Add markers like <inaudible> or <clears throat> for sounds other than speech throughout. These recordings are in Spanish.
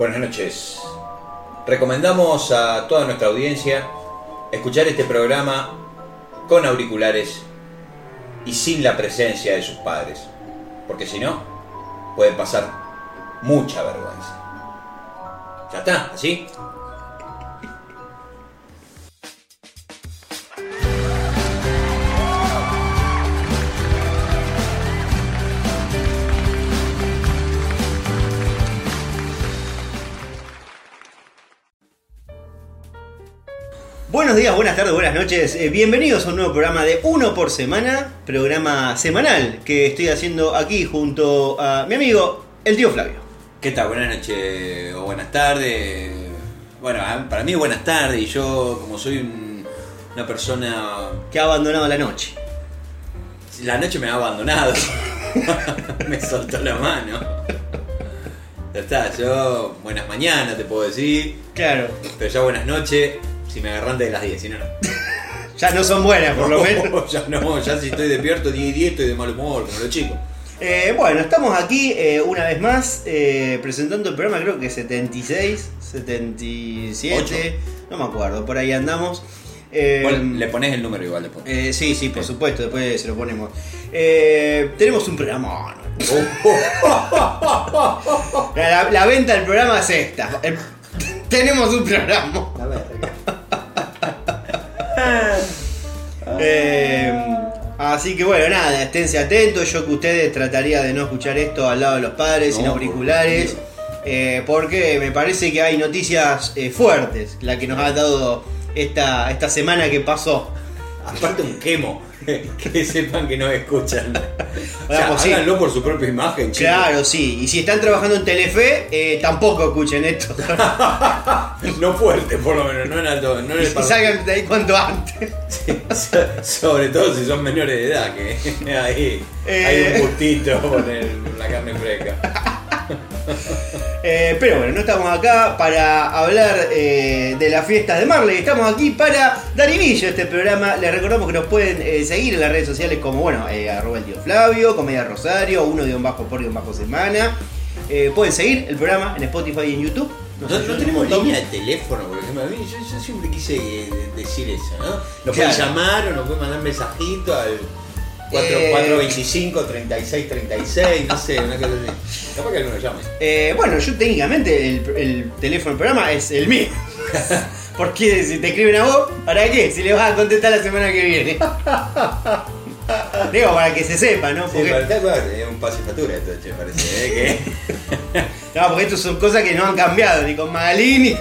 Buenas noches. Recomendamos a toda nuestra audiencia escuchar este programa con auriculares y sin la presencia de sus padres, porque si no, pueden pasar mucha vergüenza. Ya está, así. Días, buenas tardes, buenas noches. Eh, bienvenidos a un nuevo programa de Uno por Semana, programa semanal que estoy haciendo aquí junto a mi amigo, el tío Flavio. ¿Qué tal? Buenas noches o buenas tardes. Bueno, ah, para mí buenas tardes y yo como soy un- una persona... Que ha abandonado la noche. La noche me ha abandonado. <laughs> me soltó la mano. Ya está, yo buenas mañanas te puedo decir, Claro, pero ya buenas noches si me agarran de las 10, si no, no. <laughs> ya no son buenas por lo menos. <laughs> ya no, ya si estoy despierto 10 y 10 estoy de mal humor, como los chicos. Eh, bueno, estamos aquí eh, una vez más eh, presentando el programa, creo que 76, 77, Ocho. no me acuerdo, por ahí andamos. Eh, Bueno, le pones el número igual después. eh, sí, sí, por supuesto, después se lo ponemos. Eh, tenemos un programa. <laughs> La, la venta del programa es esta. El- tenemos un programa. La verga. <laughs> Eh, así que bueno, nada, esténse atentos. Yo que ustedes trataría de no escuchar esto al lado de los padres, sin No, auriculares. por eh, porque me parece que hay noticias eh, fuertes, la que nos ha dado esta, esta semana que pasó. Aparte un quemo. <laughs> que sepan que nos escuchan. <laughs> O sea, pues sí. háganlo por su propia imagen, chicos. Claro, sí. Y si están trabajando en Telefe, eh, tampoco escuchen esto. <laughs> No fuerte, por lo menos, no en alto. No en y el par- salgan de ahí cuanto antes. So- Sobre todo si son menores de edad, que ahí Eh. hay un gustito por el- la carne fresca. Eh, pero bueno, no estamos acá para hablar eh, de las fiestas de Marley, estamos aquí para dar inicio a este programa. Les recordamos que nos pueden eh, seguir en las redes sociales como, bueno, arroba el tío Flavio, Comedia Rosario, uno guion bajo por guion bajo semana. Pueden seguir el programa en Spotify y en YouTube. No, tenemos un línea de teléfono, por ejemplo. A mí, yo, yo siempre quise decir eso, ¿no? Nos pueden llamar o nos pueden mandar mensajito al 4, Eh. 425 36 36, no sé, una cosa así. Capaz que alguno llame. Eh, bueno, yo técnicamente el, el teléfono del programa es el mío. <laughs> Porque si te escriben a vos, ¿para qué? Si le vas a contestar la semana que viene. Digo, para que se sepa, ¿no? Sí, Porque- es un pase de factura esto, che, parece, ¿eh? <laughs> No, porque estas son cosas que no han cambiado, ni con Magalini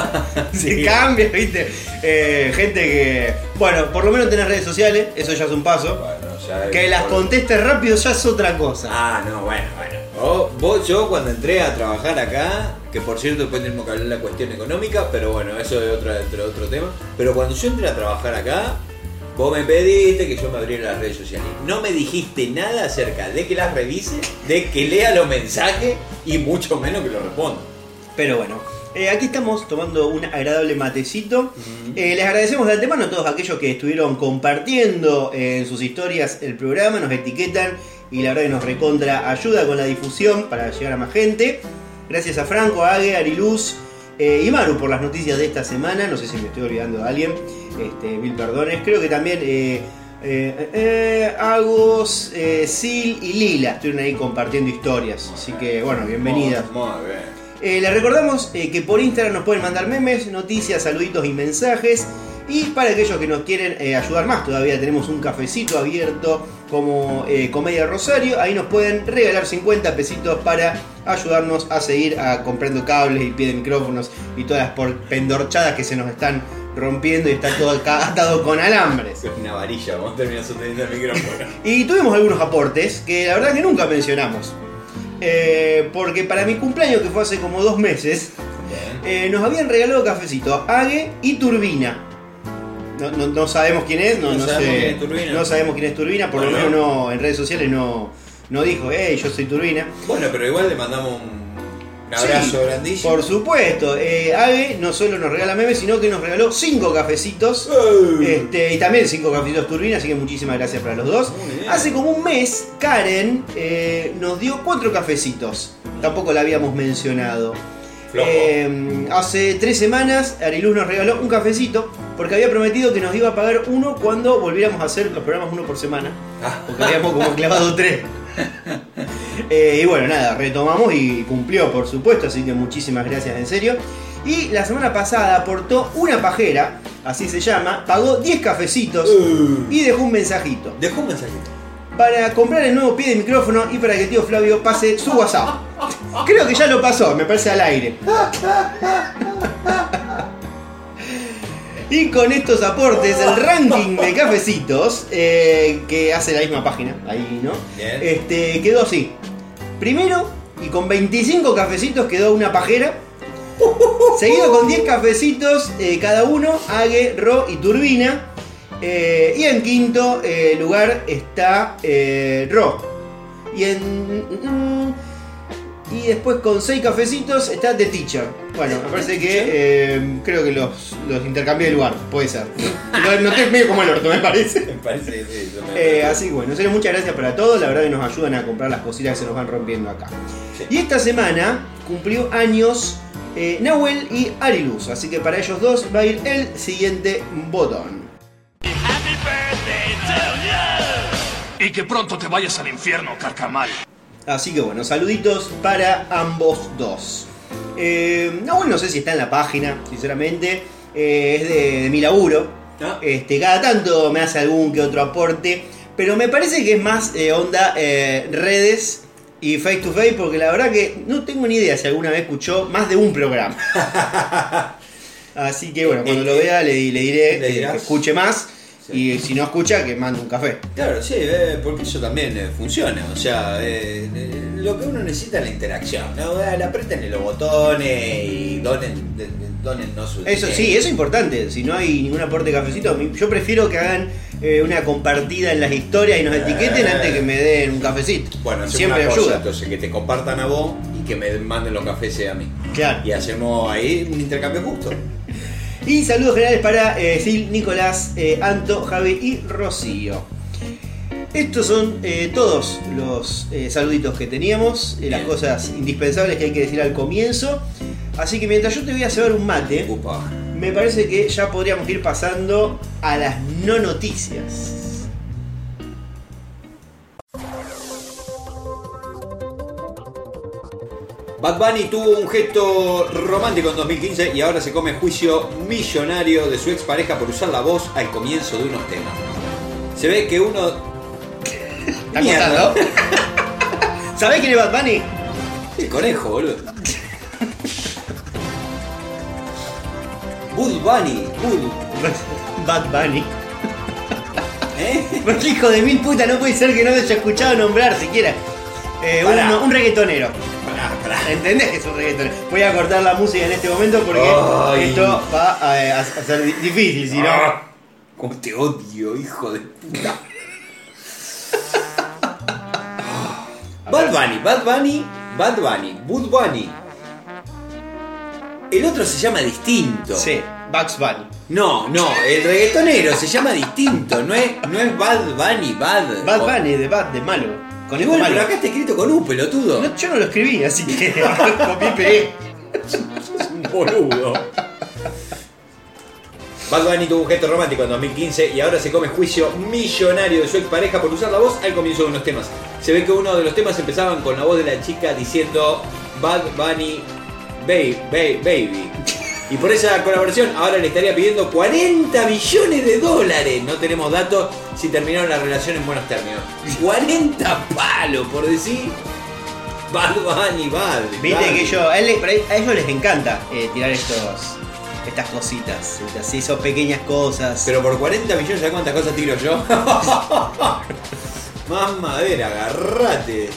<laughs> Que... se cambia, ¿viste? Eh, gente que. Bueno, por lo menos tenés redes sociales, eso ya es un paso. Bueno, ya- Que las contestes rápido ya es otra cosa. Ah, no, bueno, bueno. Vos, vos, yo cuando entré a trabajar acá, que por cierto después tenemos que hablar de la cuestión económica, pero bueno, eso es otro, otro, otro tema. Pero cuando yo entré a trabajar acá, vos me pediste que yo me abriera las redes sociales. No me dijiste nada acerca de que las revise, de que lea los mensajes y mucho menos que los responda. Pero bueno, eh, aquí estamos tomando un agradable matecito. Eh, les agradecemos de antemano a todos aquellos que estuvieron compartiendo eh, en sus historias el programa, nos etiquetan y la verdad que nos recontra ayuda con la difusión para llegar a más gente. Gracias a Franco, a Ague, Ariluz eh, y Maru por las noticias de esta semana. No sé si me estoy olvidando de alguien. Este, mil perdones. Creo que también eh, Agos, Sil y Lila estuvieron ahí compartiendo historias. Así que bueno, bienvenidas. Muy bien. Eh, les recordamos eh, que por Instagram nos pueden mandar memes, noticias, saluditos y mensajes. Y para aquellos que nos quieren eh, ayudar más, todavía tenemos un cafecito abierto como Comedia Rosario. Ahí nos pueden regalar 50 pesitos para ayudarnos a seguir a comprando cables y pie de micrófonos y todas las por- pendorchadas que se nos están rompiendo y está todo acá <laughs> atado con alambres. Es una varilla, vamos a terminar sosteniendo el micrófono. Y tuvimos algunos aportes que la verdad que nunca mencionamos. Eh, porque para mi cumpleaños, que fue hace como dos meses, eh, nos habían regalado cafecito Ague y Turbina. No, no- no sabemos quién es, no, sabemos sé- quién es Turbina. no sabemos quién es Turbina, por lo menos no, en redes sociales no, no dijo, hey, yo soy Turbina. Bueno, pero igual le mandamos un un abrazo Sí, grandísimo. Por supuesto, eh, Age no solo nos regala memes, sino que nos regaló cinco cafecitos. Este, y también cinco cafecitos turbina, así que muchísimas gracias para los dos. Hace como un mes, Karen eh, nos dio cuatro cafecitos. Tampoco la habíamos mencionado. Eh, hace tres semanas Ariluz nos regaló un cafecito porque había prometido que nos iba a pagar uno cuando volviéramos a hacer los programas uno por semana. Ah. Porque habíamos como clavado tres. <laughs> <laughs> Eh, y bueno, nada, retomamos y cumplió, por supuesto, así que muchísimas gracias, en serio. Y la semana pasada aportó una pajera, así se llama, pagó 10 cafecitos Uh. y dejó un mensajito Dejó un mensajito. para comprar el nuevo pie de micrófono y para que tío Flavio pase su WhatsApp. Creo que ya lo pasó, me parece al aire. <laughs> Y con estos aportes, el ranking de cafecitos, eh, que hace la misma página, ahí, ¿no? Bien. Este, quedó así. Primero, y con 25 cafecitos quedó una pajera. Seguido con 10 cafecitos eh, cada uno, Ague, Ro y Turbina. Eh, y en quinto eh, lugar está Ro. Y en. mm, y después con 6 cafecitos está The Teacher. Bueno, me parece que eh, creo que los, los intercambié de lugar, puede ser. <laughs> Lo noté medio como el orto, me parece. Me parece que sí. me- Eh, así que bueno, serio, muchas gracias para todos. La verdad que nos ayudan a comprar las cositas que se nos van rompiendo acá. Y esta semana cumplió años eh, Nahuel y Ariluz. Así que para ellos dos va a ir el siguiente botón. Y que pronto te vayas al infierno, carcamal. Así que bueno, saluditos para ambos dos. Eh, Nahuel no sé si está en la página, sinceramente. Eh, es de, de mi laburo. Ah. Este, cada tanto me hace algún que otro aporte. Pero me parece que es más eh, onda redes y face to face. Porque la verdad que no tengo ni idea si alguna vez escuchó más de un programa. <laughs> Así que bueno, cuando lo vea le, le diré ¿Le que- dirás? que escuche más. Sí. Y si no escucha, que mande un café. Claro, sí, eh, porque eso también eh, funciona. O sea, eh, eh, lo que uno necesita es la interacción. ¿no? Eh, Aprieten los botones y donen, de- donen no su Eso sí, eso es importante. Si no hay ningún aporte de cafecito, yo prefiero que hagan una compartida en las historias y nos etiqueten antes que me den un cafecito. Bueno, siempre una cosa, ayuda. entonces que te compartan a vos y que me manden los cafés a mí. Claro. Y hacemos ahí un intercambio justo. Y saludos generales para eh, Sil, Nicolás, eh, Anto, Javi y Rocío. Estos son eh, todos los eh, saluditos que teníamos, las cosas indispensables que hay que decir al comienzo. Así que mientras yo te voy a cebar un mate, me parece que ya podríamos ir pasando a las no noticias. Bad Bunny tuvo un gesto romántico en 2015 y ahora se come juicio millonario de su expareja por usar la voz al comienzo de unos temas. Se ve que uno. ¿Está Mierda. contando? <laughs> ¿Sabés quién es Bad Bunny? El conejo, boludo. Bud Bunny, Bud. <laughs> Bad Bunny. ¿Eh? Porque hijo de mil puta, no puede ser que no me haya escuchado nombrar siquiera. Eh, un reggaetonero. <laughs> ¿Entendés que es un reggaetonero? Voy a cortar la música en este momento porque Ay. esto va a, a ser di- difícil, si no. Ah, Cómo te odio, hijo de puta. <laughs> Bad Bunny, Bad Bunny, Bad Bunny, Bud Bunny. El otro se llama distinto. Sí, Bugs Bunny. No, no, el reggaetonero se llama distinto, no es, no es Bad Bunny, Bad. Bad Bunny, de Bad, de malo. Con Igual, pero acá está escrito con U, pelotudo. No, yo no lo escribí, así que <laughs> copié pegué. un boludo. Bad Bunny tuvo un gesto romántico en 2015 y ahora se come juicio millonario de su expareja por usar la voz al comienzo de unos temas. Se ve que uno de los temas empezaban con la voz de la chica diciendo Bad Bunny Baby, Baby. Y por esa colaboración ahora le estaría pidiendo 40 millones de dólares. No tenemos datos si terminaron la relación en buenos términos. 40 palos por decir Bad Bunny, Bad. Viste Bad. que yo, a, él- a ellos les encanta eh, tirar estos, estas cositas, así, esas pequeñas cosas. Pero por 40 millones, ¿sabes cuántas cosas tiro yo? <laughs> Más madera, agarrate.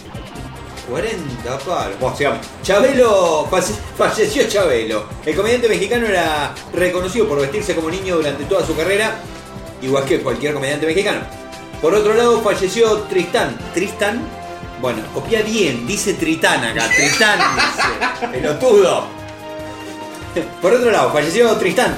40 palos. Bueno, sigamos. Chabelo, falle- falleció Chabelo. El comediante mexicano era reconocido por vestirse como niño durante toda su carrera, igual que cualquier comediante mexicano. Por otro lado, falleció Tristán. ¿Tristan? Bueno, copia bien, dice Tritán acá. Tristán dice. Pelotudo. Por otro lado, falleció Tristán.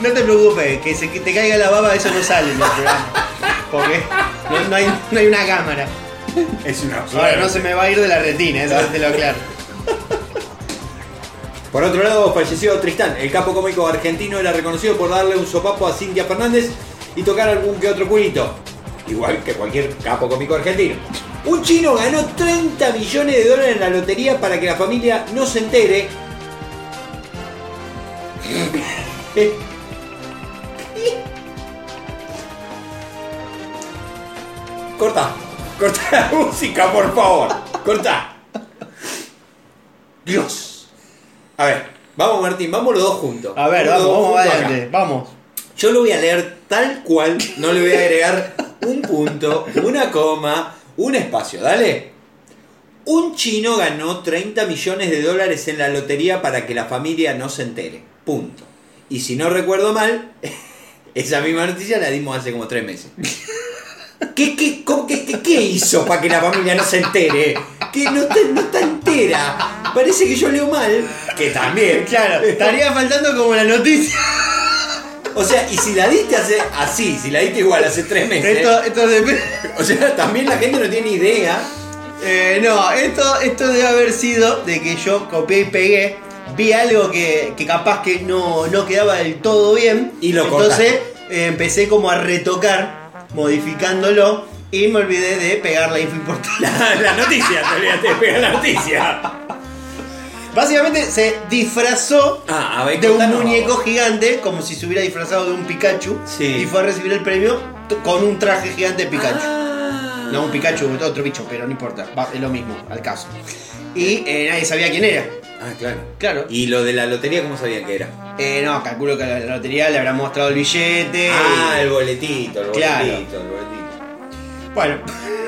No te preocupes, que se que te caiga la baba, eso no sale en el programa. Porque No, no hay, no hay una cámara. Es una Ahora no se me va a ir de la retina, eso te lo aclaro. Por otro lado, falleció Tristán. El capo cómico argentino era reconocido por darle un sopapo a Cintia Fernández y tocar algún que otro culito. Igual que cualquier capo cómico argentino. Un chino ganó 30 millones de dólares en la lotería para que la familia no se entere. Corta, corta la <laughs> música, por favor. Corta. Dios. A ver, vamos Martín, vamos los dos juntos. A ver, vamos, vamos acá. adelante, vamos. Yo lo voy a leer tal cual, no le voy a agregar un punto, una coma, un espacio, dale. Un chino ganó 30 millones de dólares en la lotería para que la familia no se entere. Punto. Y si no recuerdo mal, <laughs> esa misma noticia la dimos hace como tres meses. ¿Qué, qué, cómo- qué- qué- hizo para que la familia no se entere? Que no está, no está entera. Parece que yo leo mal. Que también. Claro, estaría faltando como la noticia. O sea, y si la diste hace así, si la diste igual hace tres meses. Esto, esto dep- O sea, también la gente no tiene idea. Eh, no, esto, esto debe haber sido de que yo copié y pegué, vi algo que, que capaz que no, no quedaba del todo bien. Y lo Entonces eh, empecé como a retocar, modificándolo, y me olvidé de pegar la info importante. La, la noticia, te olvidaste de pegar la noticia. Básicamente se disfrazó Ah, ver, de un muñeco gigante, como si se hubiera disfrazado de un Pikachu, Sí. y fue a recibir el premio con un traje gigante de Pikachu. Ah. No un Pikachu, otro bicho, pero no importa, va, es lo mismo, al caso. Y eh, nadie sabía quién era. Ah, claro. Claro. ¿Y lo de la lotería cómo sabían que era? Eh, no, calculo que a la lotería le habrá mostrado el billete. Ah, y- el boletito, el Claro. boletito, el boletito. Bueno,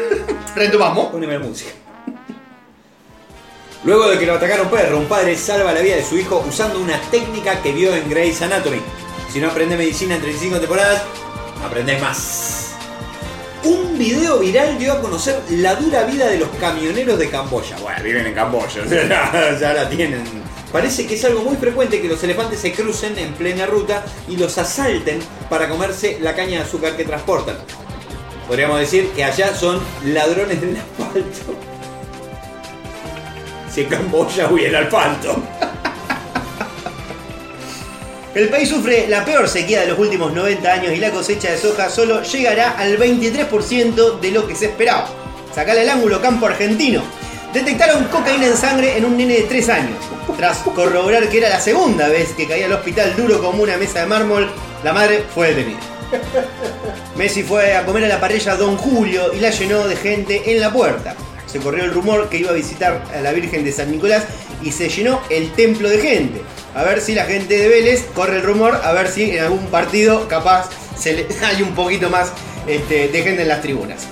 <laughs> retomamos. Poneme la música. Luego de que lo atacara un perro, un padre salva la vida de su hijo usando una técnica que vio en Grey's Anatomy. Si no aprendes medicina en 35 temporadas, aprendes más. Un video viral dio a conocer la dura vida de los camioneros de Camboya. Bueno, viven en Camboya, <laughs> ya, la tienen. Parece que es algo muy frecuente que los elefantes se crucen en plena ruta y los asalten para comerse la caña de azúcar que transportan. Podríamos decir que allá son ladrones del asfalto. <laughs> Si en Camboya hubiera asfalto. El país sufre la peor sequía de los últimos 90 años y la cosecha de soja solo llegará al 23% de lo que se esperaba. Sacale el ángulo campo argentino. Detectaron cocaína en sangre en un nene de 3 años. Tras corroborar que era la segunda vez que caía al hospital duro como una mesa de mármol, la madre fue detenida. Messi fue a comer a la parrilla Don Julio y la llenó de gente en la puerta. Se corrió el rumor que iba a visitar a la Virgen de San Nicolás y se llenó el templo de gente. A ver si la gente de Vélez corre el rumor, a ver si en algún partido capaz se le, <laughs> hay un poquito más este, de gente en las tribunas.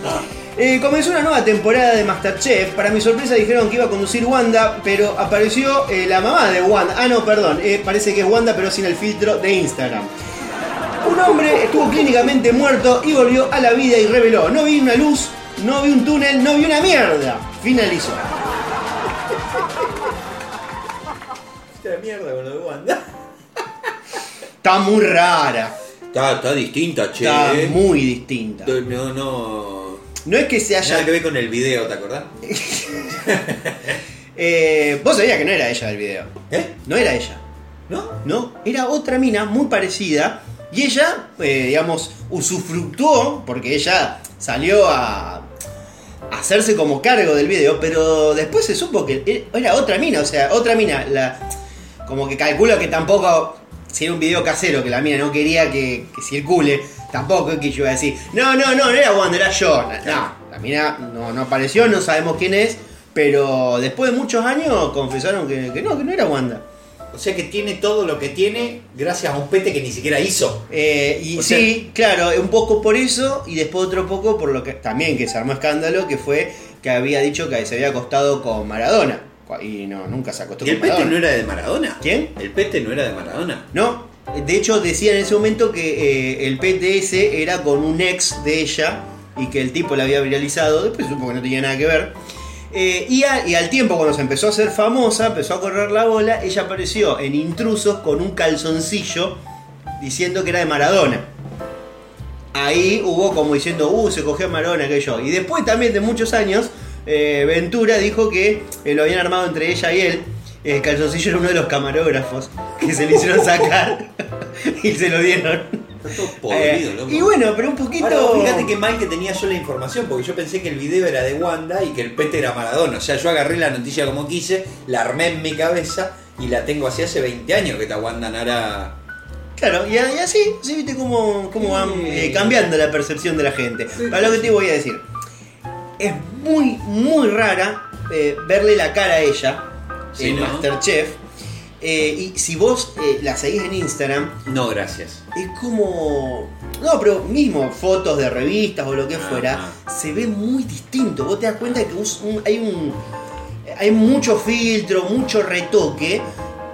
Eh, comenzó una nueva temporada de Masterchef. Para mi sorpresa dijeron que iba a conducir Wanda, pero apareció eh, la mamá de Wanda. Ah, no, perdón. eh, parece que es Wanda, pero sin el filtro de Instagram. Un hombre estuvo clínicamente muerto y volvió a la vida y reveló, no vi una luz, no vi un túnel, no vi una mierda. Finalizó. Mierda con lo de Wanda. <laughs> Está muy rara. Está, está distinta, che. Está muy distinta. No, no. No es que se Nada que haya... ver con el video, ¿te acordás? <laughs> Eh, Vos sabías que no era ella del video. ¿Eh? No era ella. ¿No? No, era otra mina muy parecida. Y ella, eh, digamos, usufructuó, porque ella salió a a hacerse como cargo del video, pero después se supo que era otra mina, o sea, otra mina. La, como que calculo que tampoco, si era un video casero que la mina no quería que, que circule, tampoco es que yo iba a decir, no, no, no, no era Wanda, era yo. No, la mina no, no apareció, no sabemos quién es, pero después de muchos años confesaron que, que no, que no era Wanda. O sea que tiene todo lo que tiene gracias a un pete que ni siquiera hizo. Eh, y O sea- sí, claro, un poco por eso y después otro poco por lo que también que se armó escándalo, que fue que había dicho que se había acostado con Maradona. Y no, nunca se acostó ¿Y el con pete Maradona. no era de Maradona? ¿Quién? El pete no era de Maradona. No, de hecho decía en ese momento que eh, el PTS era con un ex de ella y que el tipo la había viralizado, después supongo que no tenía nada que ver. Eh, y, a- y al tiempo, cuando se empezó a hacer famosa, empezó a correr la bola, ella apareció en Intrusos con un calzoncillo diciendo que era de Maradona. ahí hubo como diciendo, uh, se cogió a Marona, aquello. Y después también de muchos años, eh, Ventura dijo que eh, lo habían armado entre ella y él. El calzoncillo era uno de los camarógrafos que se le hicieron sacar <laughs> y se lo dieron. Está todo podrido, Eh, loco. y bueno, pero un poquito. Ahora, fíjate que mal que tenía yo la información, porque yo pensé que el video era de Wanda y que el pete era Maradona. O sea, yo agarré la noticia como quise, la armé en mi cabeza y la tengo así hace 20 años que está Wanda Nara. Claro, y, y así, así viste cómo, cómo van eh, cambiando la percepción de la gente. Para lo que te voy a decir, es muy, muy rara eh, verle la cara a ella Sí, en ¿no? Masterchef. Eh, y si vos eh, la seguís en Instagram, No, gracias. es como. No, pero mismo fotos de revistas o lo que Ajá. fuera, se ve muy distinto. Vos te das cuenta que un- hay un. Hay mucho filtro, mucho retoque.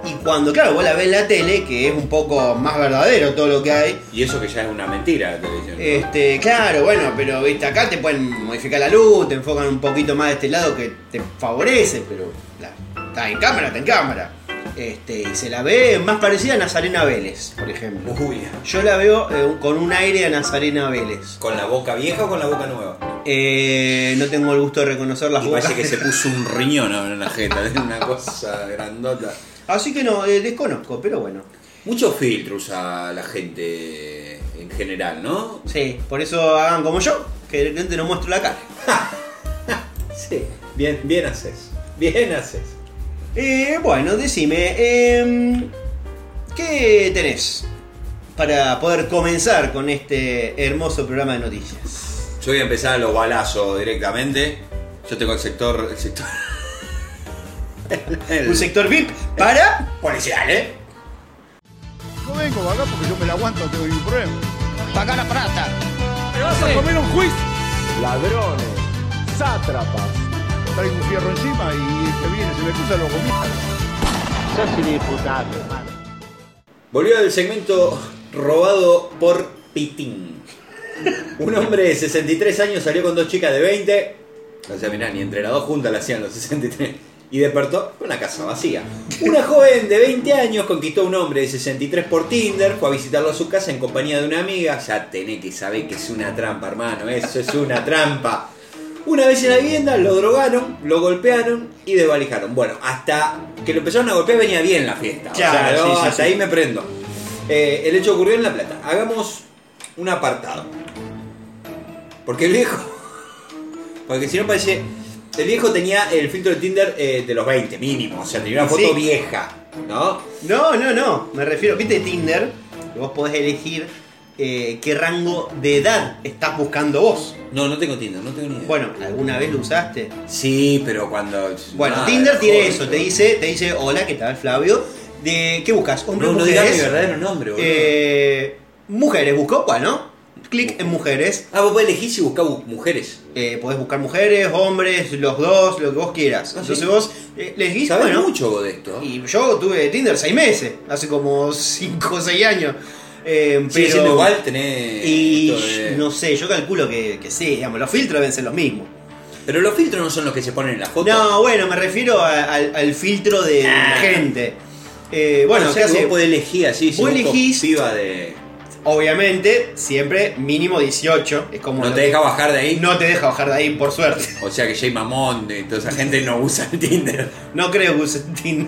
Y cuando, claro, vos la ves en la tele, que es un poco más verdadero todo lo que hay. Y eso que ya es una mentira la televisión. ¿no? Este, claro, bueno, pero viste, acá te pueden modificar la luz, te enfocan un poquito más de este lado que te favorece, pero la- está en cámara, está en cámara. Este, y se la ve más parecida a Nazarena Vélez, por ejemplo. Uy, Yo la veo eh, con un aire a Nazarena Vélez. ¿con la boca vieja o con la boca nueva? Eh, no tengo el gusto de reconocer las Y bocas. parece que se puso un riñón en la jeta, <laughs> es una cosa grandota. Así que no, eh, desconozco, pero bueno. Muchos filtros a la gente en general, ¿no? Sí, por eso hagan como yo, que de repente no muestro la cara. <laughs> Sí, bien, bien haces. Bien haces. Eh, bueno, decime, em, ¿qué tenés para poder comenzar con este hermoso programa de noticias? Yo voy a empezar a los balazos directamente. Yo tengo el sector. El sector. <laughs> el- Un sector VIP para... policial, ¿eh? No vengo acá porque yo me la aguanto, tengo ningún problema. Paga la plata. ¿Te vas a comer un juicio? ladrones, sátrapas. Traigo un fierro encima y que viene se me cruza los gomitas. Sos inimputable, hermano. Volvió el segmento robado por Pitín. Un hombre de 63 años salió con dos chicas de 20. O sea, mirá, ni entre las dos juntas la hacían los 63. Y despertó con una casa vacía. Una joven de 20 años conquistó a un hombre de 63 por Tinder. Fue a visitarlo a su casa en compañía de una amiga. Ya tenés que saber que es una trampa, hermano. Eso es una trampa. Una vez en la vivienda lo drogaron, lo golpearon y desvalijaron. Bueno, hasta que lo empezaron a golpear venía bien la fiesta. O sea, Claro, sí, sí, hasta sí. ahí me prendo. Eh, el hecho ocurrió en La Plata. Hagamos un apartado. Porque el viejo. <laughs> Porque si no parece. El viejo tenía el filtro de Tinder eh, de los 20, mínimo. O sea, tenía una foto Sí. vieja. ¿No? No, no, no, me refiero, viste Tinder, que vos podés elegir eh, qué rango de edad estás buscando vos. No, no tengo Tinder, no tengo ni idea. Bueno, ¿alguna vez lo usaste? Sí, pero cuando. Bueno, nada, Tinder tiene eso, te dice, te dice, hola, ¿qué tal, Flavio? De, ¿Qué buscas? ¿Hombres, No, no digas mi mujeres? verdadero nombre, boludo. Eh, mujeres, busco, bueno, clic en mujeres. Ah, vos podés elegir si buscás bu- mujeres. Eh, podés buscar mujeres, hombres, los dos, lo que vos quieras. Ah, Entonces sí. vos eh, les elegís, Sabés bueno, mucho vos de esto. Y yo tuve Tinder seis meses, hace como 5 o 6 años. Eh, Sigue pero- siendo igual, tenés. Y de- no sé, yo calculo que, que sí, digamos, los filtros deben ser los mismos. Pero los filtros no son los que se ponen en la foto. No, bueno, me refiero a- al, al filtro de Ah. gente. Eh, bueno, o ¿qué sea, hace? vos podés elegir así, si Vos elegís- de. Obviamente, siempre mínimo 18. Es como No te que- deja bajar de ahí. No te deja bajar de ahí, por suerte. O sea que Jay Mamón y toda esa gente no usa el Tinder. No creo que use Tinder.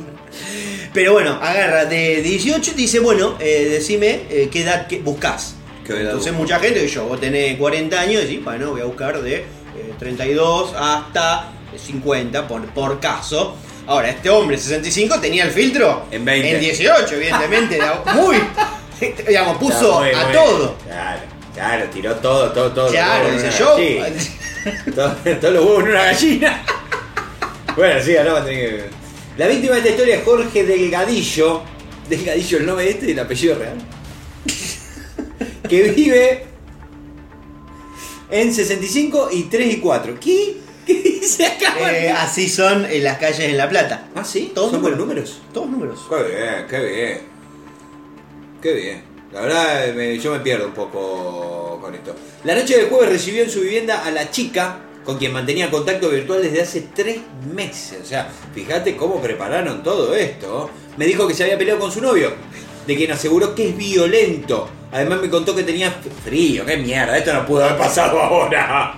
Pero bueno, agarra de 18 y dice, bueno, eh, decime eh, qué edad que buscas. ¿Qué edad Entonces buscas? mucha gente, yo, vos tenés 40 años y decís, bueno, voy a buscar de eh, 32 hasta 50 por, por caso. Ahora, este hombre, 65, tenía el filtro En 20. En 18, evidentemente. era muy, <laughs> digamos, puso Muy, a muy- todo. Claro, claro, tiró todo, todo, todo. Claro, dice yo. <laughs> todo- todos los huevos en una gallina. <laughs> bueno, sí, ahora va a tener que. La víctima de esta historia es Jorge Delgadillo. Delgadillo el nombre de este y el apellido real. que vive en 65 y 3 y 4. ¿Qué? ¿Qué dice acá? Eh, así son en las calles en La Plata. ah, sí, todos son buenos números. números. Todos números. Qué bien, qué bien. Qué bien. La verdad, yo me pierdo un poco con esto. La noche del jueves recibió en su vivienda a la chica con quien mantenía contacto virtual desde hace tres meses. O sea, fíjate cómo prepararon todo esto. Me dijo que se había peleado con su novio, de quien aseguró que es violento. Además me contó que tenía frío, qué mierda, esto no pudo haber pasado <laughs> ahora.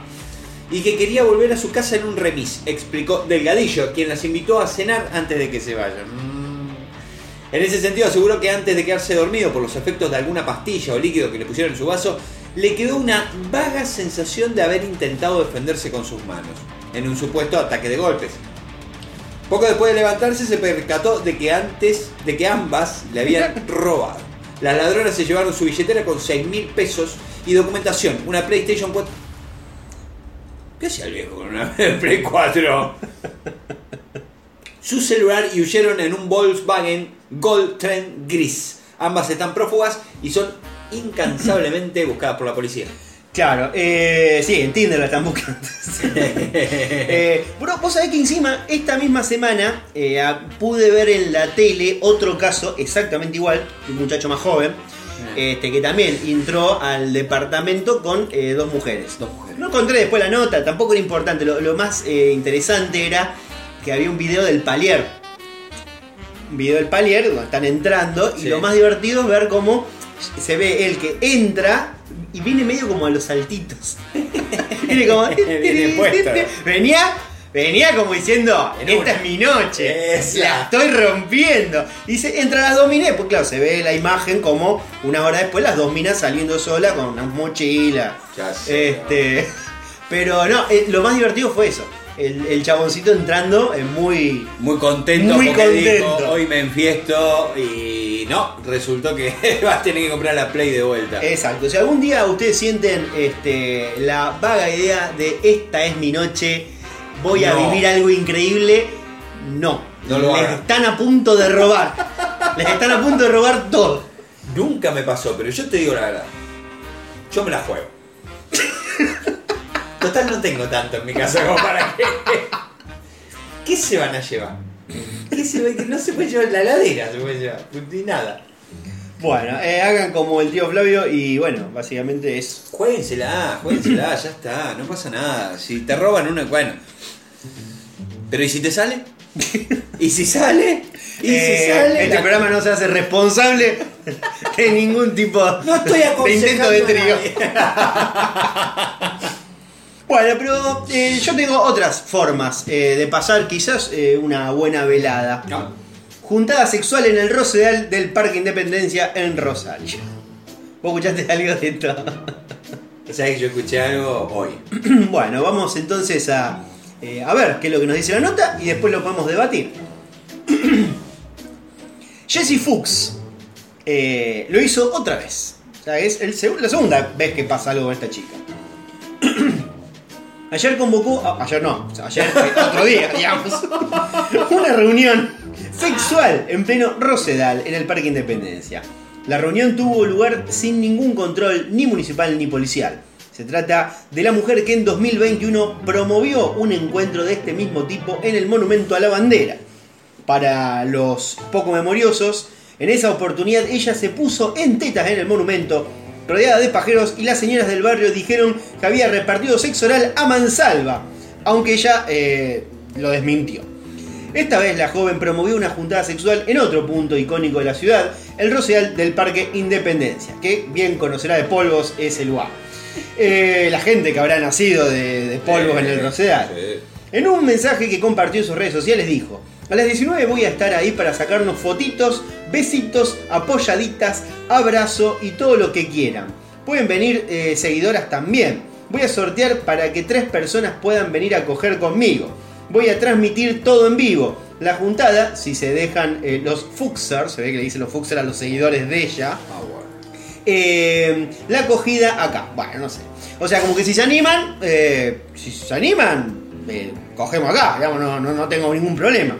Y que quería volver a su casa en un remis, explicó Delgadillo, quien las invitó a cenar antes de que se vayan. En ese sentido aseguró que antes de quedarse dormido por los efectos de alguna pastilla o líquido que le pusieron en su vaso, le quedó una vaga sensación de haber intentado defenderse con sus manos, en un supuesto ataque de golpes. Poco después de levantarse se percató de que antes de que ambas le habían <laughs> robado. Las ladronas se llevaron su billetera con 6 mil pesos y documentación, una PlayStation 4. ¿Qué hacía el viejo con una <laughs> Play 4? <laughs> Su celular y huyeron en un Volkswagen Gold Trend gris. Ambas están prófugas y son incansablemente buscadas por la policía. Claro, eh, sí, en Tinder la están buscando. <laughs> eh, bro, vos sabés que encima, esta misma semana, eh, pude ver en la tele otro caso exactamente igual, un muchacho más joven, este, que también entró al departamento con eh, dos mujeres. Dos mujeres. No encontré después la nota, tampoco era importante. Lo, lo más eh, interesante era que había un video del palier. Video del palier donde están entrando y Sí. lo más divertido es ver cómo se ve el que entra y viene medio como a los saltitos. <laughs> viene como. Viene puesto. venía. Venía como diciendo, En esta una. es mi noche, Esa. la estoy rompiendo. Y dice, entra las dos minas, pues claro, se ve la imagen como una hora después las dos minas saliendo sola con una mochila. Ya sé, Este, <laughs> pero no, eh, lo más divertido fue eso. El, el chaboncito entrando es muy. Muy contento Muy porque contento. dijo, hoy me enfiesto y no, resultó que <laughs> vas a tener que comprar la Play de vuelta. Exacto. Si algún día ustedes sienten este, la vaga idea de esta es mi noche, voy a vivir algo increíble, no. No lo Les hagan. están a punto de robar. Les están a punto de robar todo. Nunca me pasó, pero yo te digo la verdad. Yo me la juego. Total no tengo tanto en mi casa como para que. ¿Qué se van a llevar? ¿Qué se? Que no se puede llevar la heladera, se puede llevar. Ni nada. Bueno, eh, hagan como el tío Flavio y bueno, básicamente es. Juéguensela, juéguensela, ya está, no pasa nada. Si te roban una, bueno. Pero ¿y si te sale? ¿Y si sale? ¿Y Eh, si sale? este La- programa no se hace responsable de ningún tipo No estoy de intento de nadie. Bueno, pero eh, yo tengo otras formas eh, de pasar quizás eh, una buena velada. No. Juntada sexual en el Rosedal del Parque Independencia en Rosario. ¿Vos escuchaste algo de esto? <laughs> ¿Sabes que yo escuché algo hoy? <clears throat> bueno, vamos entonces a, a ver qué es lo que nos dice la nota y después lo podemos debatir. <clears throat> Jesse Fuchs lo hizo otra vez. O sea, es el seg- la segunda vez que pasa algo con esta chica. <clears throat> Ayer convocó, ayer no, ayer eh, otro día, <laughs> digamos, una reunión sexual en pleno Rosedal en el Parque Independencia. La reunión tuvo lugar sin ningún control ni municipal ni policial. Se trata de la mujer que en 2021 promovió un encuentro de este mismo tipo en el Monumento a la Bandera. Para los poco memoriosos, en esa oportunidad ella se puso en tetas en el monumento, rodeada de pajeros y las señoras del barrio dijeron que había repartido sexo oral a mansalva, aunque ella eh, lo desmintió. Esta vez la joven promovió una juntada sexual en otro punto icónico de la ciudad, el Rosedal del Parque Independencia, que bien conocerá de polvos es el lugar. Eh, la gente que habrá nacido de, de polvos en el Rosedal. Sí. En un mensaje que compartió en sus redes sociales dijo, a las 19 voy a estar ahí para sacarnos fotitos, besitos, apoyaditas, abrazo y todo lo que quieran. Pueden venir eh, seguidoras también. Voy a sortear para que tres personas puedan venir a coger conmigo. Voy a transmitir todo en vivo. La juntada, si se dejan eh, los Fuxers, se ve que le dicen los Fuxers a los seguidores de ella, Ah, eh, la acogida acá. Bueno, no sé. O sea, como que si se animan, eh, si se animan, eh, cogemos acá, digamos, no, no, no tengo ningún problema.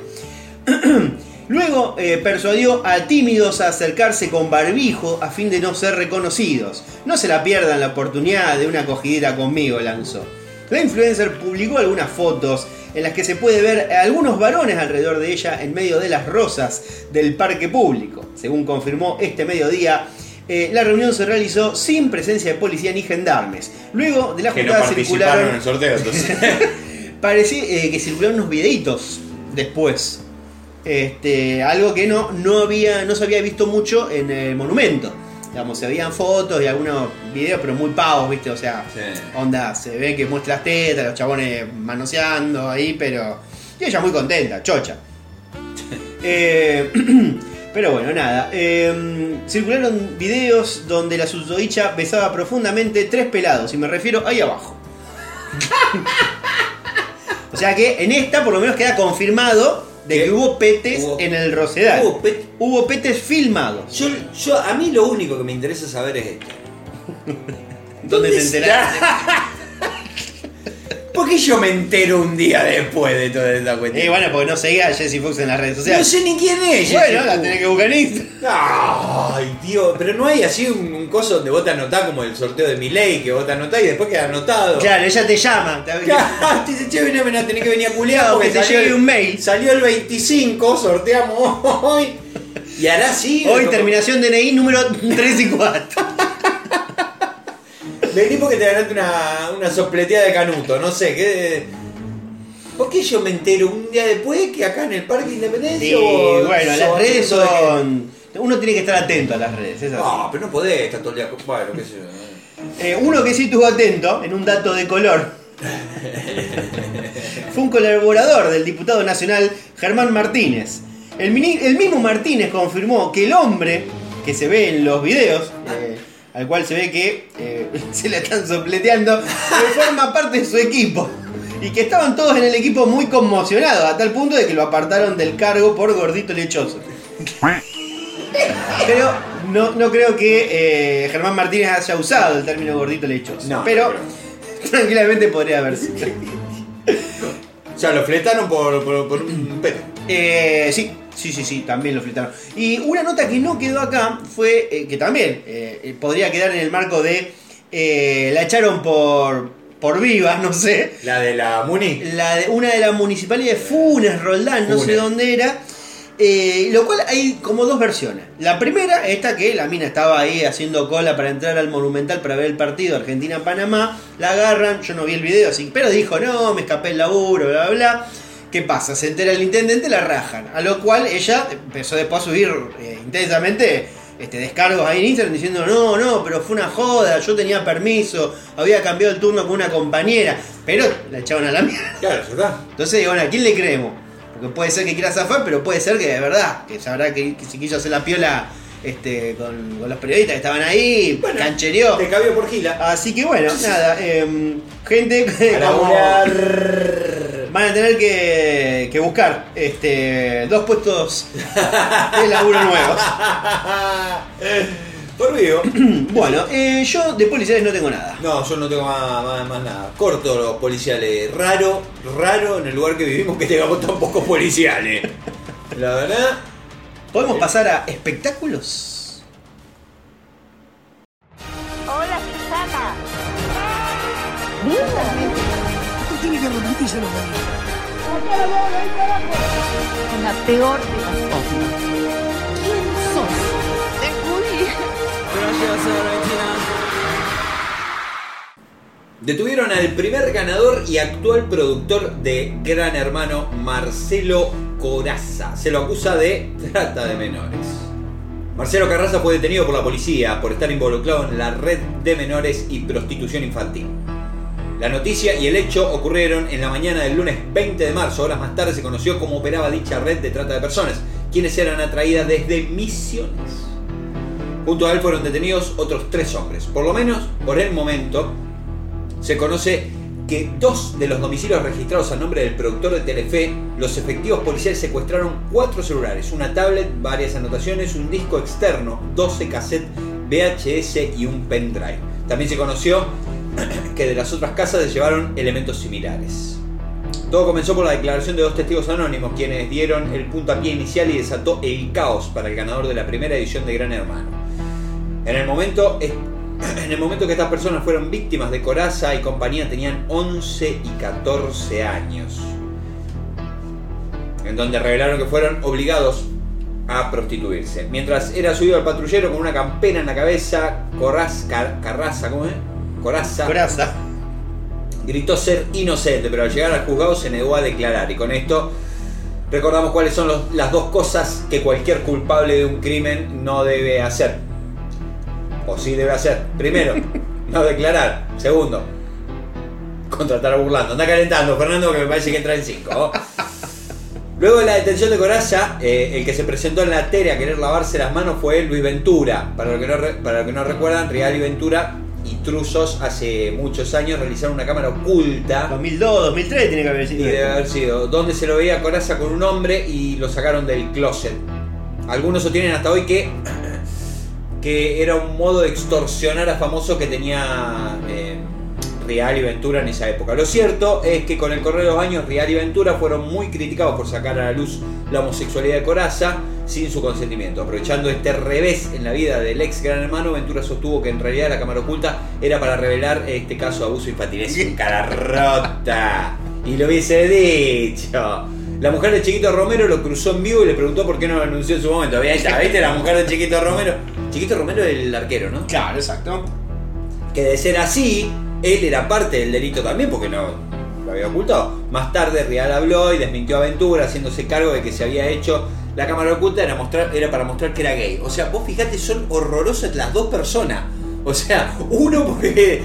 <clears throat> Luego eh, persuadió a tímidos a acercarse con barbijo a fin de no ser reconocidos. No se la pierdan la oportunidad de una acogidita conmigo, lanzó. La influencer publicó algunas fotos en las que se puede ver a algunos varones alrededor de ella en medio de las rosas del parque público. Según confirmó este mediodía, eh, la reunión se realizó sin presencia de policía ni gendarmes. Luego de la Que no juntada en circularon el sorteo, entonces. <laughs> Parecía eh, que circularon unos videitos después. Este, algo que no, no, había, no se había visto mucho en el monumento. digamos, se veían fotos y algunos videos, pero muy pavos, ¿viste? O sea, Sí. onda, se ve que muestra las tetas, los chabones manoseando ahí, pero. Y ella muy contenta, chocha. <laughs> Eh, <clears throat> pero bueno, nada. eh, circularon videos donde la susodicha besaba profundamente tres pelados, y me refiero ahí abajo. <laughs> o sea que en esta por lo menos queda confirmado de ¿Qué? que hubo petes Hubo- en el Rosedal. Hubo pet- Hubo petes filmados. Yo, yo, a mí lo único que me interesa saber es esto. <laughs> ¿Dónde te enteraste? ¿Por qué yo me entero un día después de toda esta cuestión? Eh, bueno, porque no seguía a Jesse Fox en las redes no sociales. sé ni quién es. bueno, Jesse la tenés que buscar en Instagram. Ay, tío, pero no hay así un, un coso donde vos te anotás como el sorteo de mi ley, que vos te anotás y después queda anotado. Claro, ella te llama. te- Claro, <laughs> te dice, che, vení, vení, tenés que venir a culiar Claro, porque que te salió llegue el- un mail. Salió el 25, sorteamos <laughs> hoy. Y hará así. Hoy terminación DNI número 3 y 4. <laughs> Vení porque te ganaste una, una sopleteada de canuto, no sé, ¿qué? ¿Por qué yo me entero un día después que acá en el Parque Independencia? O- bueno, las redes son. Uno tiene que estar atento a las redes, es así. No, pero no podés estar todo el día. Bueno, qué sé yo. Eh, uno que sí estuvo atento en un dato de color <laughs> fue un colaborador del diputado nacional Germán Martínez. El mismo Martínez confirmó que el hombre que se ve en los videos, eh, al cual se ve que eh, <laughs> se le están sopleteando, que forma parte de su equipo. Y que estaban todos en el equipo muy conmocionados, a tal punto de que lo apartaron del cargo por gordito lechoso. Pero no, no creo que eh, Germán Martínez haya usado el término gordito lechoso. No, pero <laughs> tranquilamente podría haber sido. <laughs> O sea, lo fletaron por, por, por un pedo. Eh, sí, sí, sí, sí, también lo fletaron. Y una nota que no quedó acá fue eh, que también eh, eh, podría quedar en el marco de eh, la echaron por, por viva, <laughs> no sé. La de la Muni. La de, una de las municipalidades de Funes, Roldán, no sé dónde era. Eh, lo cual hay como dos versiones. La primera, esta que la mina estaba ahí haciendo cola para entrar al Monumental para ver el partido Argentina-Panamá. La agarran, yo no vi el video, así, pero dijo, no, me escapé el laburo, bla, bla, bla. ¿Qué pasa? Se entera el intendente, la rajan. A lo cual ella empezó después a subir eh, intensamente este, descargos ahí en Instagram diciendo, no, no, pero fue una joda, yo tenía permiso, había cambiado el turno con una compañera, pero la echaron a la mierda. Claro, ya está. Entonces, bueno, ¿a quién le creemos? Porque puede ser que quiera zafar, pero puede ser que de verdad, que sabrá que, que si quiso hacer la piola este, con, con los periodistas que estaban ahí, Bueno, canchereó. Te cabió por gila. Así que bueno, nada, em, gente <laughs> como-. Van a tener que, que buscar este, dos puestos de laburo nuevos. <laughs> Por vivo. <clears throat> Bueno, eh, yo de policiales no tengo nada. No, yo no tengo más, más, más nada. Corto los policiales. Raro, raro en el lugar que vivimos que tengamos tan pocos policiales. La verdad. ¿Podemos pasar a espectáculos? Hola, Susana. Con la peor de las cosas. ¿Quién sos? Detuvieron al primer ganador y actual productor de Gran Hermano, Marcelo Coraza. Se lo acusa de trata de menores. Marcelo Carraza fue detenido por la policía por estar involucrado en la red de menores y prostitución infantil. La noticia y el hecho ocurrieron en la mañana del lunes 20 de marzo. Horas más tarde se conoció cómo operaba dicha red de trata de personas, quienes eran atraídas desde Misiones. Junto a él fueron detenidos otros tres hombres. Por lo menos, por el momento, se conoce que dos de los domicilios registrados a nombre del productor de Telefe, los efectivos policiales secuestraron cuatro celulares, una tablet, varias anotaciones, un disco externo, 12 cassettes VHS y un pendrive. También se conoció <clears throat> que de las otras casas se llevaron elementos similares. Todo comenzó por la declaración de dos testigos anónimos, quienes dieron el puntapié inicial y desató el caos para el ganador de la primera edición de Gran Hermano. En el momento, <clears throat> en el momento que estas personas fueron víctimas de Coraza y compañía tenían 11 y 14 años. En donde revelaron que fueron obligados a prostituirse. Mientras era subido al patrullero con una campera en la cabeza, Coraz, Car- Carraza, ¿cómo es? Coraza Coraza. gritó ser inocente, pero al llegar al juzgado se negó a declarar. Y con esto recordamos cuáles son los- las dos cosas que cualquier culpable de un crimen no debe hacer. O sí debe hacer. Primero, <laughs> no declarar. Segundo, contratar a Burlando. Anda calentando, Fernando, que me parece que entra en 5. <laughs> Luego de la detención de Coraza, eh, el que se presentó en la tele a querer lavarse las manos fue Luis Ventura. Para los que no, para los que no recuerdan, Real y Ventura, intrusos, hace muchos años realizaron una cámara oculta. 2002, 2003 tiene que haber Y sido. debe haber sido, donde se lo veía Coraza con un hombre y lo sacaron del closet. Algunos sostienen hasta hoy que, que era un modo de extorsionar a famosos que tenía eh, Real y Ventura en esa época. Lo cierto es que con el correr de los años, Real y Ventura fueron muy criticados por sacar a la luz la homosexualidad de Coraza sin su consentimiento. Aprovechando este revés en la vida del ex gran hermano, Ventura sostuvo que en realidad la cámara oculta era para revelar este caso de abuso infantil. Es un cara rota. Y lo hubiese dicho. La mujer de Chiquito Romero lo cruzó en vivo y le preguntó por qué no lo anunció en su momento. Ahí está, ¿viste? La mujer de Chiquito Romero. Chiquito Romero es el arquero, ¿no? Claro, exacto. que de ser así, él era parte del delito también, porque no lo había ocultado. Más tarde Real habló y desmintió a Ventura, haciéndose cargo de que se había hecho la cámara oculta era, mostrar, era para mostrar que era gay. O sea, vos fijate, son horrorosas las dos personas. O sea, uno porque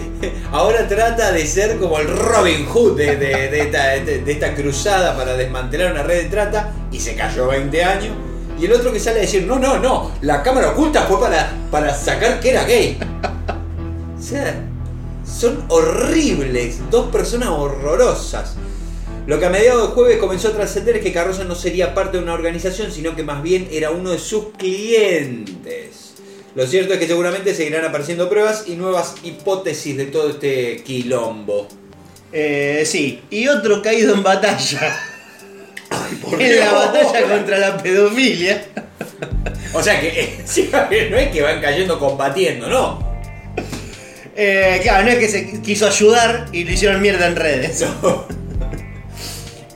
ahora trata de ser como el Robin Hood de, de- de esta, de- de esta cruzada para desmantelar una red de trata y se cayó 20 años. Y el otro que sale a decir, no, no, no, la cámara oculta fue para, para sacar que era gay. <laughs> O sea, son horribles, dos personas horrorosas. Lo que a mediados de jueves comenzó a trascender es que Carroza no sería parte de una organización, sino que más bien era uno de sus clientes. Lo cierto es que seguramente seguirán apareciendo pruebas y nuevas hipótesis de todo este quilombo. Eh, sí, y otro caído en batalla. por <laughs> en la batalla contra la pedofilia. O sea que <laughs> que no es que van cayendo combatiendo, ¿no? Eh, claro, no es que se quiso ayudar y lo hicieron mierda en redes. <laughs>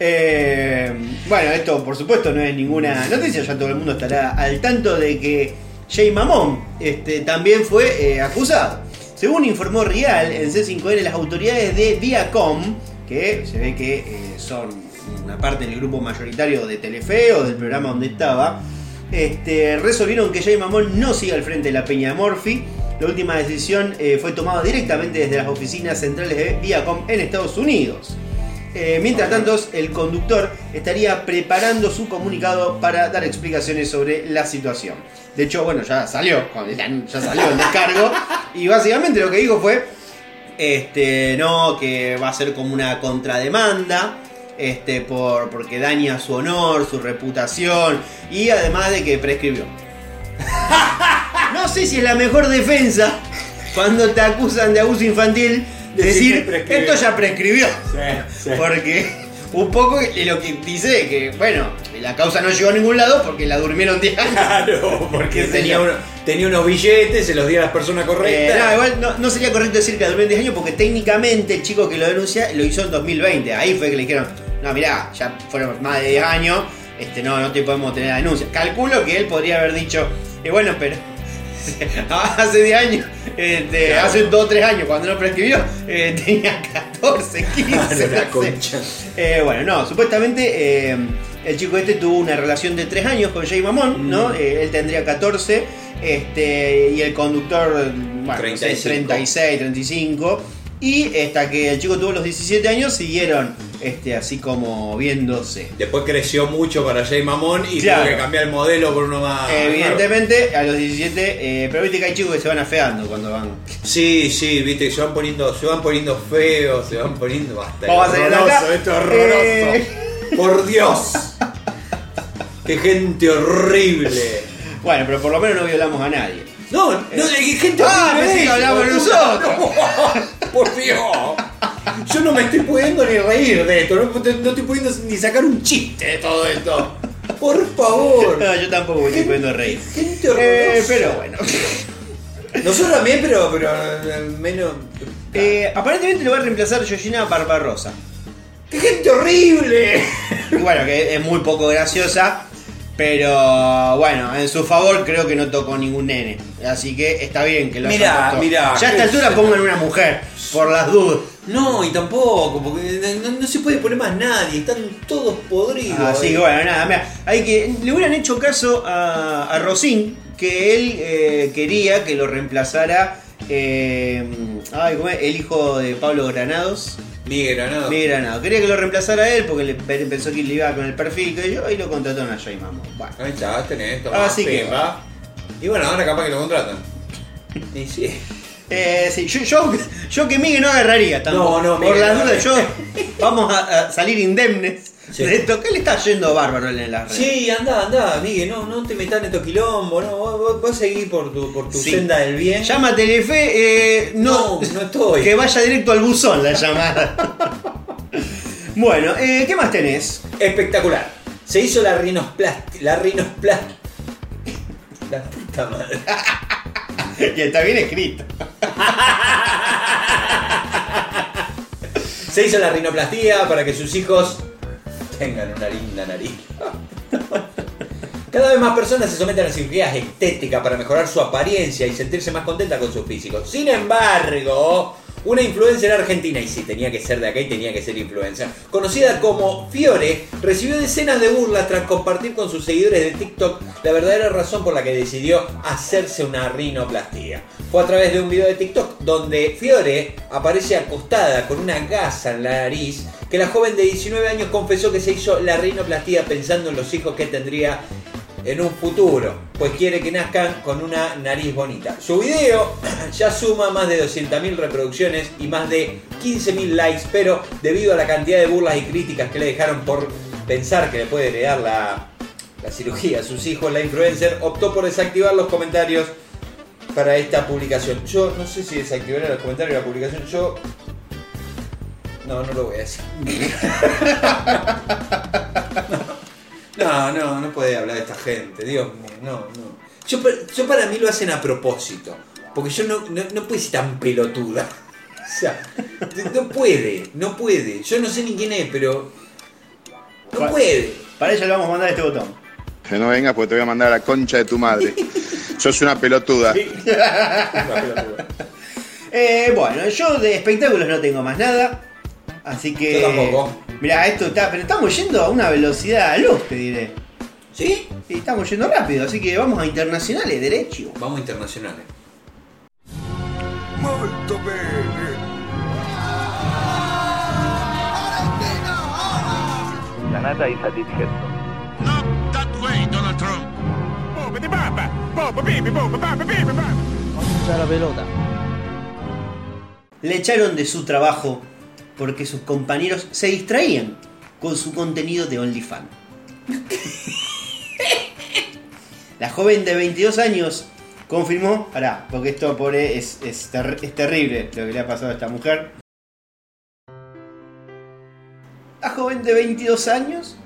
Eh, bueno, esto por supuesto no es ninguna noticia, ya todo el mundo estará al tanto de que Jay Mamón este, también fue eh, acusado. Según informó Real en C5N, las autoridades de Viacom, que se ve que eh, son una parte del grupo mayoritario de Telefe o del programa donde estaba, este, resolvieron que Jay Mamón no siga al frente de la Peña Morphy. La última decisión eh, fue tomada directamente desde las oficinas centrales de Viacom en Estados Unidos. Eh, mientras tanto, el conductor estaría preparando su comunicado para dar explicaciones sobre la situación. De hecho, bueno, ya salió, ya salió el descargo. Y básicamente lo que dijo fue, este, no, que va a ser como una contrademanda, este, por, porque daña su honor, su reputación y además de que prescribió. <laughs> No sé si es la mejor defensa cuando te acusan de abuso infantil Decir decir, esto ya prescribió. sí. Porque un poco lo que dice que, bueno, la causa no llegó a ningún lado porque la durmieron 10 años. Claro, porque tenía, uno- tenía unos billetes, se los dio a las personas Eh, correctas. no, igual no, no sería correcto decir que la durmieron 10 años porque técnicamente el chico que lo denuncia lo hizo en 2020. Ahí fue que le dijeron, no, mirá, ya fueron más de 10 años, este, no, no te podemos tener la denuncia. Calculo que él podría haber dicho, eh, bueno, pero <laughs> hace 10 años, este, Claro. hace 2 o 3 años, cuando no prescribió, <laughs> eh, tenía 14, 15. <laughs> Claro, la concha. Eh, bueno, no, supuestamente eh, el chico este tuvo una relación de 3 años con Jay Mamón, Mm. ¿no? Eh, él tendría 14 este, y el conductor, bueno, no sé, 35. 36, 35. Y hasta que el chico tuvo los 17 años siguieron este, así como viéndose. Después creció mucho para Jay Mamón y Claro. tuvo que cambiar el modelo por uno más. Evidentemente, a los 17, eh, pero viste que hay chicos que se van afeando cuando van. Sí, sí, viste, se van poniendo, se van poniendo feos, se van poniendo basta. Vamos a salir de horroroso, esto es horroroso. Eh. Por Dios. Qué gente horrible. Bueno, pero por lo menos no violamos a nadie. No, no, hay gente Ah, horrible. pensé que hablamos nosotros. <laughs> Por Dios. Yo no me estoy pudiendo ni reír de esto, no, no estoy pudiendo ni sacar un chiste de todo esto. Por favor. <laughs> No, yo tampoco me estoy pudiendo reír. Gente Eh, pero bueno. Nosotros también, pero, pero eh, menos. Eh, aparentemente lo va a reemplazar Georgina Barbarosa. ¡Qué gente horrible! Bueno, que es muy poco graciosa. Pero bueno, en su favor creo que no tocó ningún nene. Así que está bien que lo Mirá, mirá, Ya a esta altura pongan una mujer, por las dudas. No, y tampoco, porque no, no se puede poner más nadie, están todos podridos. Así que bueno, nada, mira, hay que. Le hubieran hecho caso a, a Rosín, que él eh, quería que lo reemplazara eh, ay, ¿cómo es? el hijo de Pablo Granados. Miguel Granado. Miguel. Quería que lo reemplazara él porque le pensó que le iba con el perfil que yo y lo contrataron a Jay Mamo. Bueno. Ahí está, tenés esto. Así que- va. Y bueno, ahora capaz que lo contratan. Y sí. <laughs> Eh, sí, yo, yo, yo que Miguel no agarraría tampoco. No, no, Por Miguel las no dudas, yo vamos a, a salir indemnes Sí. ¿Qué le está yendo bárbaro en las redes? Sí, anda, anda, Miguel, no, no te metas en estos quilombos, no, vos, vos- vos seguís por tu, por tu Sí. senda del bien. Llama a Telefe, eh, no, No, no estoy. Que vaya directo al buzón la llamada. <laughs> bueno, eh, ¿qué más tenés? Espectacular. Se hizo la rinosplastia. La rinosplastia. La puta madre. <laughs> Y está bien escrito. Se hizo la rinoplastía para que sus hijos tengan una linda nariz. Cada vez más personas se someten a cirugías estéticas para mejorar su apariencia y sentirse más contenta con su físico. Sin embargo, una influencer argentina, y sí, tenía que ser de acá y tenía que ser influencer, conocida como Fiore, recibió decenas de burlas tras compartir con sus seguidores de TikTok la verdadera razón por la que decidió hacerse una rinoplastía. Fue a través de un video de TikTok donde Fiore aparece acostada con una gasa en la nariz que la joven de 19 años confesó que se hizo la rinoplastía pensando en los hijos que tendría en un futuro, pues quiere que nazcan con una nariz bonita. Su video <clears throat> ya suma más de 200.000 reproducciones y más de 15.000 likes, pero debido a la cantidad de burlas y críticas que le dejaron por pensar que le puede heredar la, la cirugía a sus hijos, la influencer optó por desactivar los comentarios para esta publicación. Yo no sé si desactivaré los comentarios de la publicación, yo... No, no lo voy a decir. <laughs> <laughs> No, no, no puede hablar de esta gente, Dios mío, no, no. Yo, yo para mí lo hacen a propósito, porque yo no, no, no puede ser tan pelotuda. <laughs> O sea, no puede, no puede. Yo no sé ni quién es, pero no puede. Para ella le vamos a mandar este botón. Que no vengas porque te voy a mandar a la concha de tu madre. <laughs> Sos una pelotuda. <laughs> Eh, bueno, yo de espectáculos no tengo más nada. Así que. Yo tampoco. Mira, esto está. Pero estamos yendo a una velocidad a luz, te diré. ¿Sí? Y estamos yendo rápido, así que vamos a internacionales, derecho. Vamos internacionales. Molto bene. Sanata y satisfecho. Not that way, Donald Trump. Le echaron de su trabajo porque sus compañeros se distraían con su contenido de OnlyFans. <laughs> La joven de 22 años confirmó, pará, porque esto pobre es, es, ter- es terrible lo que le ha pasado a esta mujer. La joven de 22 años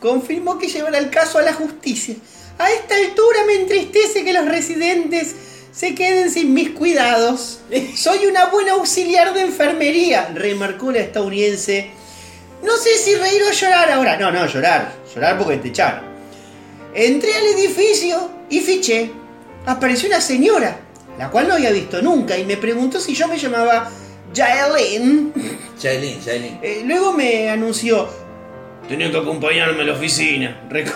confirmó que llevará el caso a la justicia. A esta altura me entristece que los residentes se queden sin mis cuidados. Soy una buena auxiliar de enfermería, remarcó la estadounidense. No sé si reír o llorar ahora. No, no, llorar. Llorar porque te echaron. Entré al edificio y fiché. Apareció una señora, la cual no había visto nunca, y me preguntó si yo me llamaba Jaelin. Jailin, Jailin. Eh, luego me anunció, tenía que acompañarme a la oficina. Reco-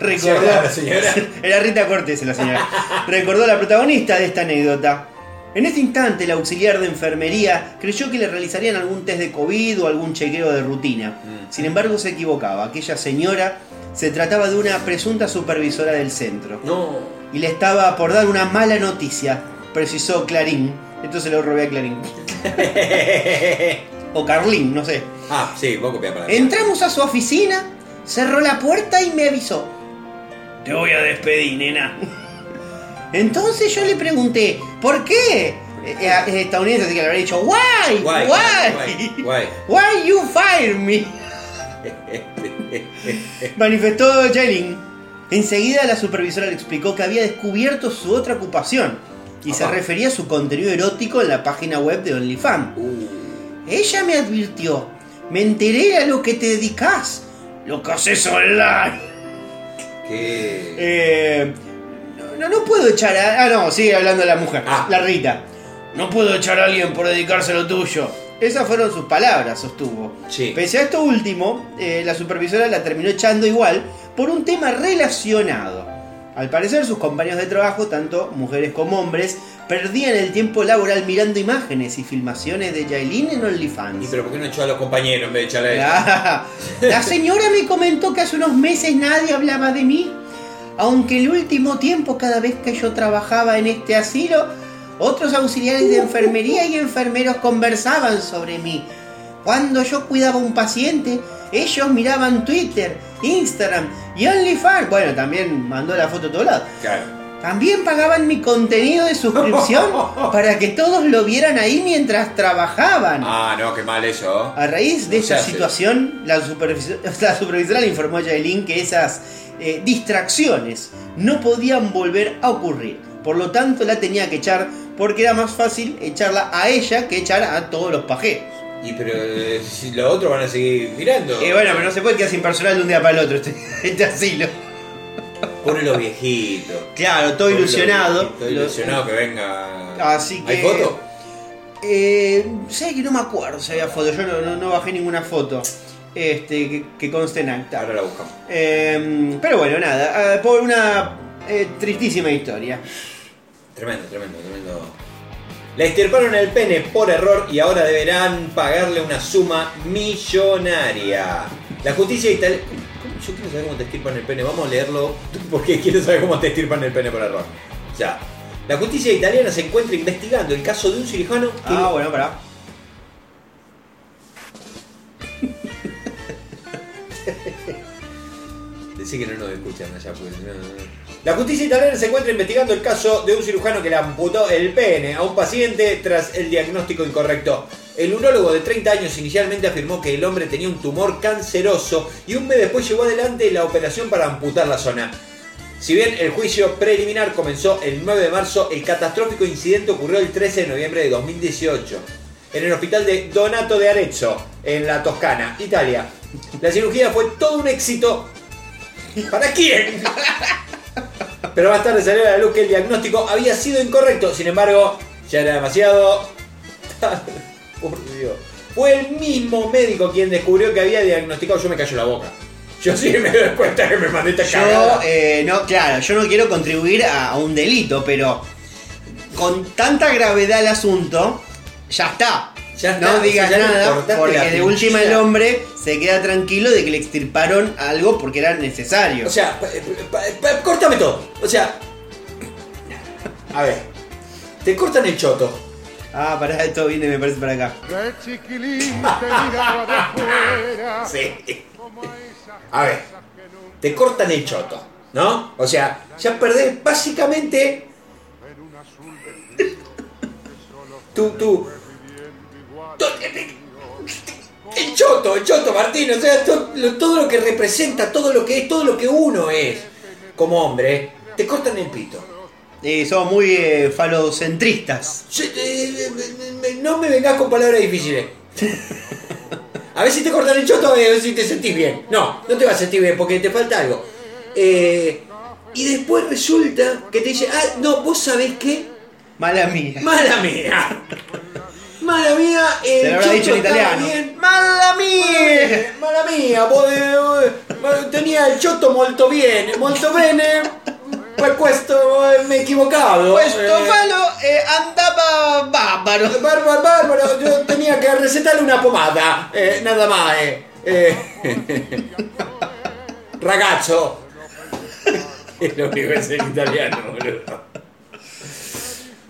recordó, La señora. era Rita Cortés la señora. Recordó la protagonista de esta anécdota. En este instante, el auxiliar de enfermería creyó que le realizarían algún test de COVID o algún chequeo de rutina. Sin embargo, se equivocaba. Aquella señora se trataba de una presunta supervisora del centro. No. Y le estaba por dar una mala noticia, precisó Clarín. Entonces lo robé a Clarín. <laughs> o Carlín, no sé. Ah, sí, vos copiás para Entramos a su oficina, cerró la puerta y me avisó. Te voy a despedir, nena. <laughs> Entonces yo le pregunté, ¿por qué? Eh, eh, Es estadounidense, así que le habría dicho, why, why, why <laughs> you fire me? <laughs> Manifestó Jailin. Enseguida la supervisora le explicó que había descubierto su otra ocupación y se refería a su contenido erótico en la página web de OnlyFans. Uh, Ella me advirtió, me enteré a lo que te dedicas, lo que haces online. Qué. Eh, no, no puedo echar a... Ah, no, sigue hablando la mujer, Ah. la Rita. No puedo echar a alguien por dedicarse a lo tuyo. Esas fueron sus palabras, sostuvo. Sí. Pese a esto último, eh, la supervisora la terminó echando igual por un tema relacionado. Al parecer sus compañeros de trabajo, tanto mujeres como hombres, perdían el tiempo laboral mirando imágenes y filmaciones de Yailin en ¿Y OnlyFans. pero por qué no echó a los compañeros en vez de echarle a ella? La señora me comentó que hace unos meses nadie hablaba de mí. Aunque el último tiempo, cada vez que yo trabajaba en este asilo, otros auxiliares de enfermería y enfermeros conversaban sobre mí. Cuando yo cuidaba a un paciente, ellos miraban Twitter, Instagram y OnlyFans. Bueno, también mandó la foto a todos lados. Claro. También pagaban mi contenido de suscripción <laughs> para que todos lo vieran ahí mientras trabajaban. Ah, no, qué mal eso. A raíz de No hace. situación, la, supervis- la supervisora le informó a Yailin que esas eh, distracciones no podían volver a ocurrir. Por lo tanto, la tenía que echar porque era más fácil echarla a ella que echar a todos los pajeros. Y pero eh, si los otros van a seguir mirando. Y bueno, pero no se puede quedar sin personal de un día para el otro este, <laughs> este asilo. Pobre los viejitos. Claro, todo Pobre ilusionado. Todo ilusionado que venga. Así que- ¿Hay foto? Eh, sé que no me acuerdo si había foto, yo no, no- no bajé ninguna foto este, que, que conste en acta. Ahora la buscamos. Eh, pero bueno, nada, eh, por una eh, tristísima historia. Tremendo, tremendo, tremendo. Le extirparon el pene por error y ahora deberán pagarle una suma millonaria. La justicia italiana. Yo quiero saber cómo te extirpan el pene. Vamos a leerlo <laughs> porque quiero saber cómo te extirpan el pene por error. Ya. La justicia italiana se encuentra investigando el caso de un cirujano que. Ah, bueno, pará. <laughs> Decí que no nos escuchan allá, pues. no, no. La justicia italiana se encuentra investigando el caso de un cirujano que le amputó el pene a un paciente tras el diagnóstico incorrecto. El urólogo de 30 años inicialmente afirmó que el hombre tenía un tumor canceroso y un mes después llevó adelante la operación para amputar la zona. Si bien el juicio preliminar comenzó el 9 de marzo, el catastrófico incidente ocurrió el 13 de noviembre de 2018 en el hospital de Donato de Arezzo, en la Toscana, Italia. La cirugía fue todo un éxito. ¿Para quién? Pero más tarde salió a la luz que el diagnóstico había sido incorrecto. Sin embargo, ya era demasiado. <laughs> Por Dios. Fue el mismo médico quien descubrió que había diagnosticado. Yo me callo la boca. Yo sí me doy cuenta que me mandé esta Yo, cagada. eh, no, claro, yo no quiero contribuir a, a un delito, pero con tanta gravedad el asunto, ya está. Ya está, no o digas sea, ya le nada, porque de última el hombre se queda tranquilo de que le extirparon algo porque era necesario. O sea, pa- pa- pa- córtame todo. O sea. A ver. Te cortan el choto. ah, pará, esto viene, me parece para acá. <laughs> Sí. A ver. Te cortan el choto. ¿No? O sea, ya perdés básicamente. Tú, <laughs> tú. El choto, el choto, Martín. O sea, todo lo que representa, todo lo que es, todo lo que uno es como hombre, te cortan el pito. Eh, somos muy eh, falocentristas. Yo, eh, eh, eh, no me vengas con palabras difíciles. A ver si te cortan el choto, a ver si te sentís bien. No, no te vas a sentir bien porque te falta algo. Eh, y después resulta que te dice, ah, no, vos sabés qué, Mala mía. mala mía. Mala mía, el Se lo habrá choto dicho en estaba italiano. bien. ¡Mala Mala mía! Mala mía, vos, eh, eh, tenía el choto molto bien, molto bene, per questo eh, me he equivocado. Questo eh. falo eh, andaba bárbaro. Bárbaro, bárbaro, yo tenía que recetarle una pomada, eh, nada más. Eh. Eh. Ragazzo. <laughs> Es lo único que es en italiano, boludo.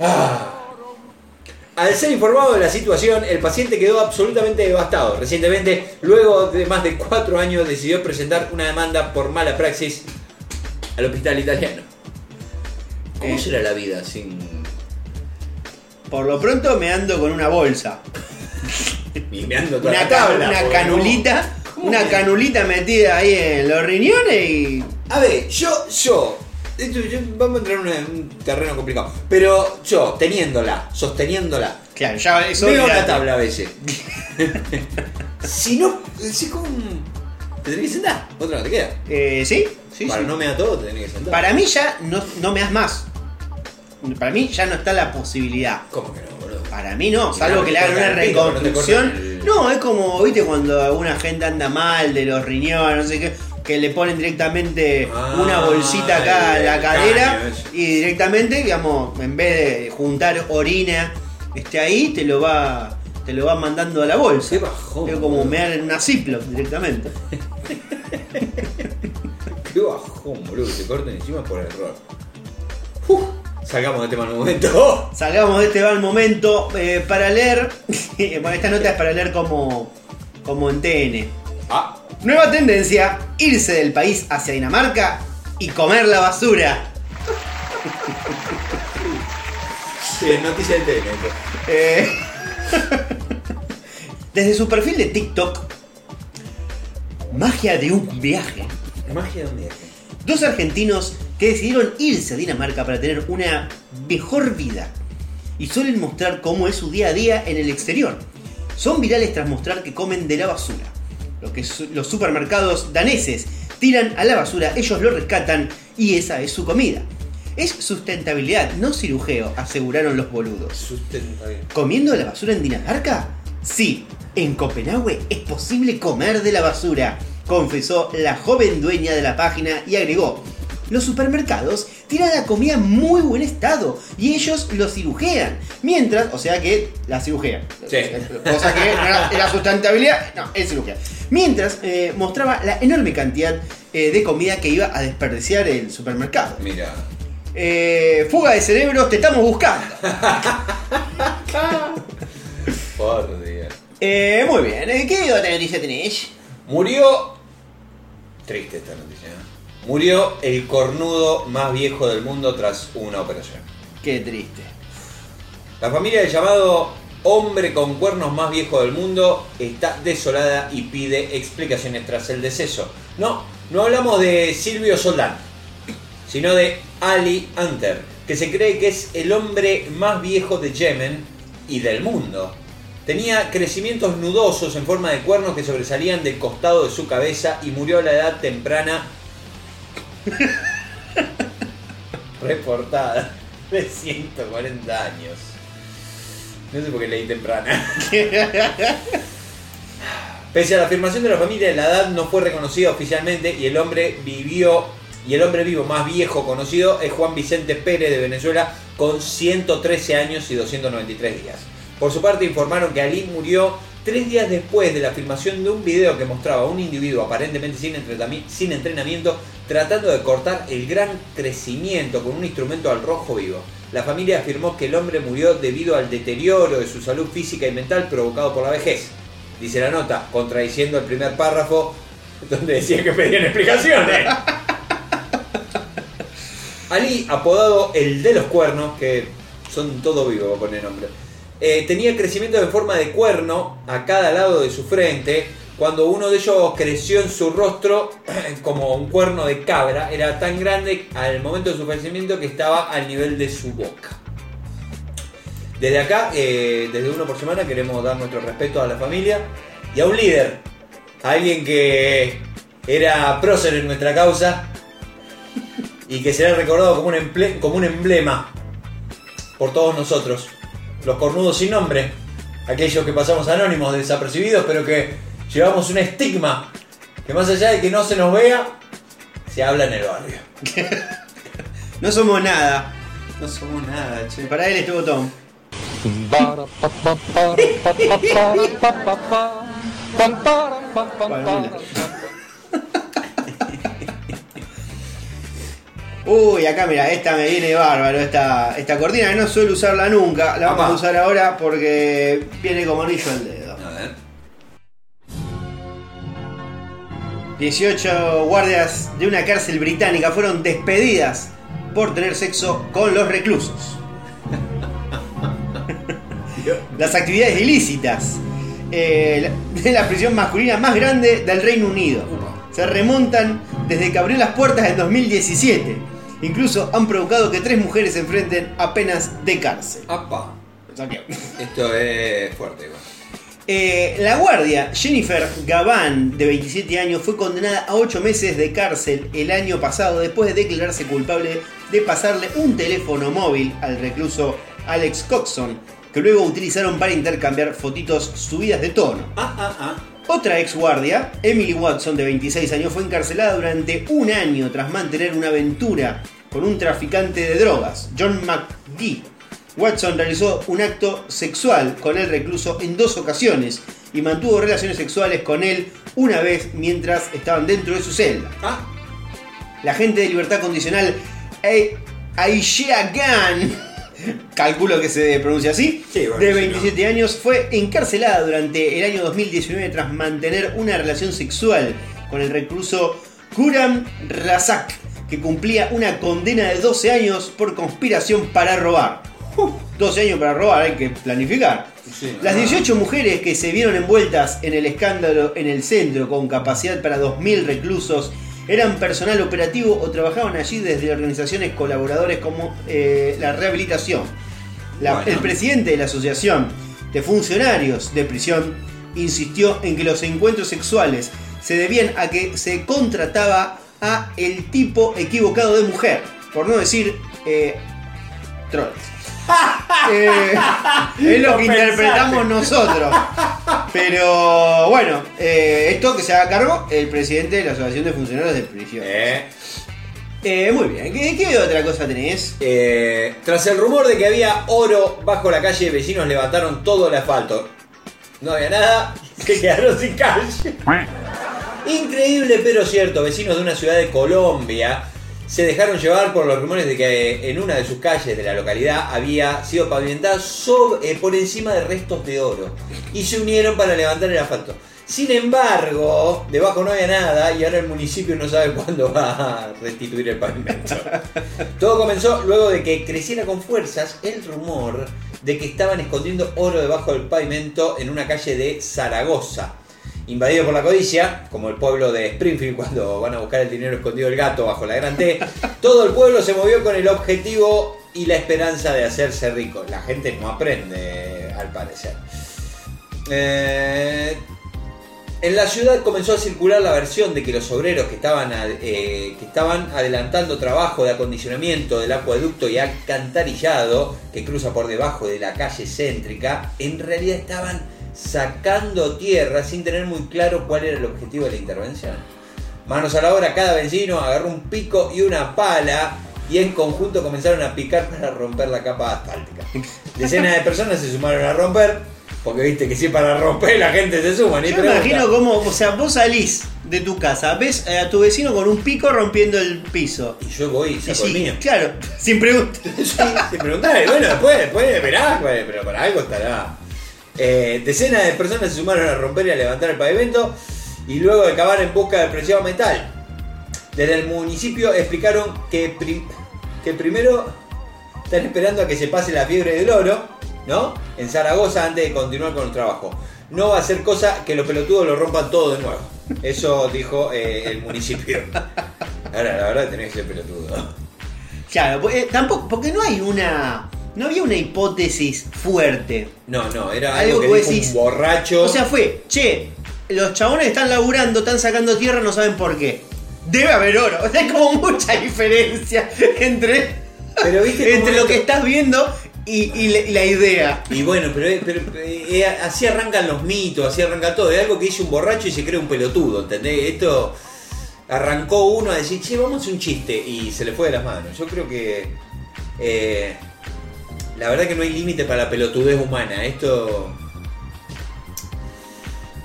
Ah. Al ser informado de la situación, el paciente quedó absolutamente devastado. Recientemente, luego de más de cuatro años, decidió presentar una demanda por mala praxis al hospital italiano. ¿Cómo Eh. será la vida sin Por lo pronto me ando con una bolsa. <laughs> Mimeando toda Una, la tabla? una canulita. ¿Cómo Una canulita metida ahí en los riñones y. A ver, yo, yo, esto- yo- vamos a entrar en un terreno complicado. Pero yo, teniéndola, sosteniéndola, Claro, ya eso. veo la tabla a veces. <laughs> si no, si con. Te tenés que sentar, otra no te queda. Eh, sí, sí, Para sí. no me da todo, te tenés que sentar. Para mí ya no, no me das más. Para mí ya no está la posibilidad. ¿Cómo que no, boludo? Para mí no, salvo que le hagan una no reconstrucción. el- No, es como, viste, cuando alguna gente anda mal de los riñones, no sé qué. Que le ponen directamente Ah, una bolsita acá a la cadera caño y directamente, digamos, en vez de juntar orina este ahí, te lo va te lo va mandando a la bolsa. Qué bajón, Es como mear en una Ziploc directamente. <laughs> Qué bajón, boludo. Te corten encima por error. Uf, salgamos de este mal momento. <laughs> Salgamos de este mal momento eh, para leer. <laughs> bueno, esta nota es para leer como, como en TN. Ah, Nueva tendencia: irse del país hacia Dinamarca y comer la basura. sí, noticia esto. Eh, Desde su perfil de TikTok, magia de un viaje. Magia de un viaje. Dos argentinos que decidieron irse a Dinamarca para tener una mejor vida y suelen mostrar cómo es su día a día en el exterior. Son virales tras mostrar que comen de la basura. Lo que los supermercados daneses tiran a la basura, ellos lo rescatan y esa es su comida. Es sustentabilidad, no cirujeo, aseguraron los boludos. Sustentabilidad. ¿Comiendo de la basura en Dinamarca? Sí, en Copenhague es posible comer de la basura, confesó la joven dueña de la página y agregó. Los supermercados tiran la comida en muy buen estado y ellos lo cirujean. Mientras, o sea que la cirujean. Sí. Cosa que no era, era sustentabilidad, no, es cirugía. Mientras eh, mostraba la enorme cantidad eh, de comida que iba a desperdiciar el supermercado. Mira. Eh, fuga de cerebros, te estamos buscando. Por Dios. Eh, muy bien, ¿qué noticia tenés? Murió. Triste esta noticia. Murió el cornudo más viejo del mundo tras una operación. Qué triste. La familia del llamado hombre con cuernos más viejo del mundo está desolada y pide explicaciones tras el deceso. No, no hablamos de Silvio Soldán, sino de Ali Hunter, que se cree que es el hombre más viejo de Yemen y del mundo. Tenía crecimientos nudosos en forma de cuernos que sobresalían del costado de su cabeza y murió a la edad temprana <laughs> reportada de 140 años. No sé por qué leí temprana. <laughs> Pese a la afirmación de la familia, la edad no fue reconocida oficialmente y el hombre vivió y el hombre vivo más viejo conocido es Juan Vicente Pérez de Venezuela con 113 años y 293 días. Por su parte informaron que Ali murió tres días después de la filmación de un video que mostraba a un individuo aparentemente sin, sin entrenamiento tratando de cortar el gran crecimiento con un instrumento al rojo vivo. La familia afirmó que el hombre murió debido al deterioro de su salud física y mental provocado por la vejez. Dice la nota, contradiciendo el primer párrafo donde decía que pedían explicaciones. <laughs> Ali, apodado el de los cuernos, que son todo vivo, a poner nombre, eh, tenía crecimiento en forma de cuerno a cada lado de su frente. Cuando uno de ellos creció en su rostro <clears throat> como un cuerno de cabra, era tan grande al momento de su fallecimiento que estaba al nivel de su boca. Desde acá, eh, desde uno por semana, queremos dar nuestro respeto a la familia y a un líder, a alguien que era prócer en nuestra causa y que será recordado como un, como un emblema por todos nosotros, los cornudos sin nombre, aquellos que pasamos anónimos, desapercibidos, pero que llevamos un estigma que más allá de que no se nos vea, se habla en el barrio. <laughs> No somos nada. No somos nada, che. Para él estuvo Tom. <laughs> Uy, acá mira, esta me viene bárbaro, esta, esta cortina que no suelo usarla nunca, la vamos a usar ahora porque viene como anillo al dedo. A ver. 18 guardias de una cárcel británica fueron despedidas por tener sexo con los reclusos. <laughs> Las actividades ilícitas eh, de la prisión masculina más grande del Reino Unido. Se remontan desde que abrió las puertas en 2017. Incluso han provocado que tres mujeres se enfrenten a penas de cárcel. Apa. Esto es fuerte, igual. Eh, la guardia Jennifer Gaván, de 27 años, fue condenada a 8 meses de cárcel el año pasado después de declararse culpable de pasarle un teléfono móvil al recluso Alex Coxon, que luego utilizaron para intercambiar fotitos subidas de tono. Ah, ah, ah. Otra ex guardia, Emily Watson, de 26 años, fue encarcelada durante un año tras mantener una aventura con un traficante de drogas, John McGee. Watson realizó un acto sexual con el recluso en dos ocasiones y mantuvo relaciones sexuales con él una vez mientras estaban dentro de su celda. Ah, La agente de libertad condicional A- Aishea Gan, calculo que se pronuncia así, Sí, bueno, de sí, 27 años, fue encarcelada durante el año 2019 tras mantener una relación sexual con el recluso Kuram Razak, que cumplía una condena de 12 años por conspiración para robar. Uf, 12 años para robar, hay que planificar. Sí. Las 18 mujeres que se vieron envueltas en el escándalo en el centro con capacidad para 2.000 reclusos eran personal operativo o trabajaban allí desde organizaciones colaboradores como eh, la rehabilitación. La- Bueno. El presidente de la Asociación de Funcionarios de Prisión insistió en que los encuentros sexuales se debían a que se contrataba a el tipo equivocado de mujer, por no decir eh, trolls. <laughs> Eh, es lo que interpretamos nosotros. Pero bueno, eh, esto que se haga cargo el presidente de la Asociación de Funcionarios de Prisión. eh. Eh, muy bien, ¿Qué, qué otra cosa tenés? Eh, tras el rumor de que había oro bajo la calle, vecinos levantaron todo el asfalto. No había nada, que quedaron sin calle. Increíble pero cierto, vecinos de una ciudad de Colombia se dejaron llevar por los rumores de que en una de sus calles de la localidad había sido pavimentada eh, por encima de restos de oro y se unieron para levantar el asfalto. Sin embargo, debajo no había nada y ahora el municipio no sabe <laughs> cuándo va a restituir el pavimento. Todo comenzó luego de que creciera con fuerzas el rumor de que estaban escondiendo oro debajo del pavimento en una calle de Zaragoza. Invadido por la codicia, como el pueblo de Springfield <laughs> cuando van a buscar el dinero escondido del gato bajo la gran T, <laughs> todo el pueblo se movió con el objetivo y la esperanza de hacerse rico. La gente no aprende, al parecer. Eh, en la ciudad comenzó a circular la versión de que los obreros que estaban, eh, que estaban adelantando trabajo de acondicionamiento del acueducto y alcantarillado que cruza por debajo de la calle céntrica, en realidad estaban sacando tierra sin tener muy claro cuál era el objetivo de la intervención. Manos a la obra, cada vecino agarró un pico y una pala y en conjunto comenzaron a picar para romper la capa asfáltica. Decenas de personas se sumaron a romper, porque viste que si para romper la gente se suma, Yo me imagino cómo, o sea, vos salís de tu casa, ves a tu vecino con un pico rompiendo el piso. Y yo voy y Y saco sí, el mío. claro, <laughs> sin preguntar. Sí, sin preguntar, y bueno, después, después verás, pues, pero para algo estará. Eh, decenas de personas se sumaron a romper y a levantar el pavimento y luego de cavar en busca del preciado metal. Desde el municipio explicaron que, que primero están esperando a que se pase la fiebre del oro, ¿no? En Zaragoza antes de continuar con el trabajo. No va a ser cosa que los pelotudos lo rompan todo de nuevo. Eso dijo eh, el municipio. Ahora, la verdad tenés que pelotudo. Claro, pues, eh, tampoco, porque no hay una. No había una hipótesis fuerte. No, no, era Algo que que dijo decís, un borracho. O sea, fue, che, los chabones están laburando, están sacando tierra, no saben por qué. Debe haber oro. <laughs> O sea, hay como mucha diferencia entre, Pero viste cómo entre lo esto- que estás viendo y, y la- y la idea. Y bueno, pero, pero, eh, así arrancan los mitos, así arranca todo. Es algo que dice un borracho y se cree un pelotudo, ¿entendés? Esto arrancó uno a decir, che, vamos a hacer un chiste y se le fue de las manos. Yo creo que eh, la verdad que no hay límite para la pelotudez humana. Esto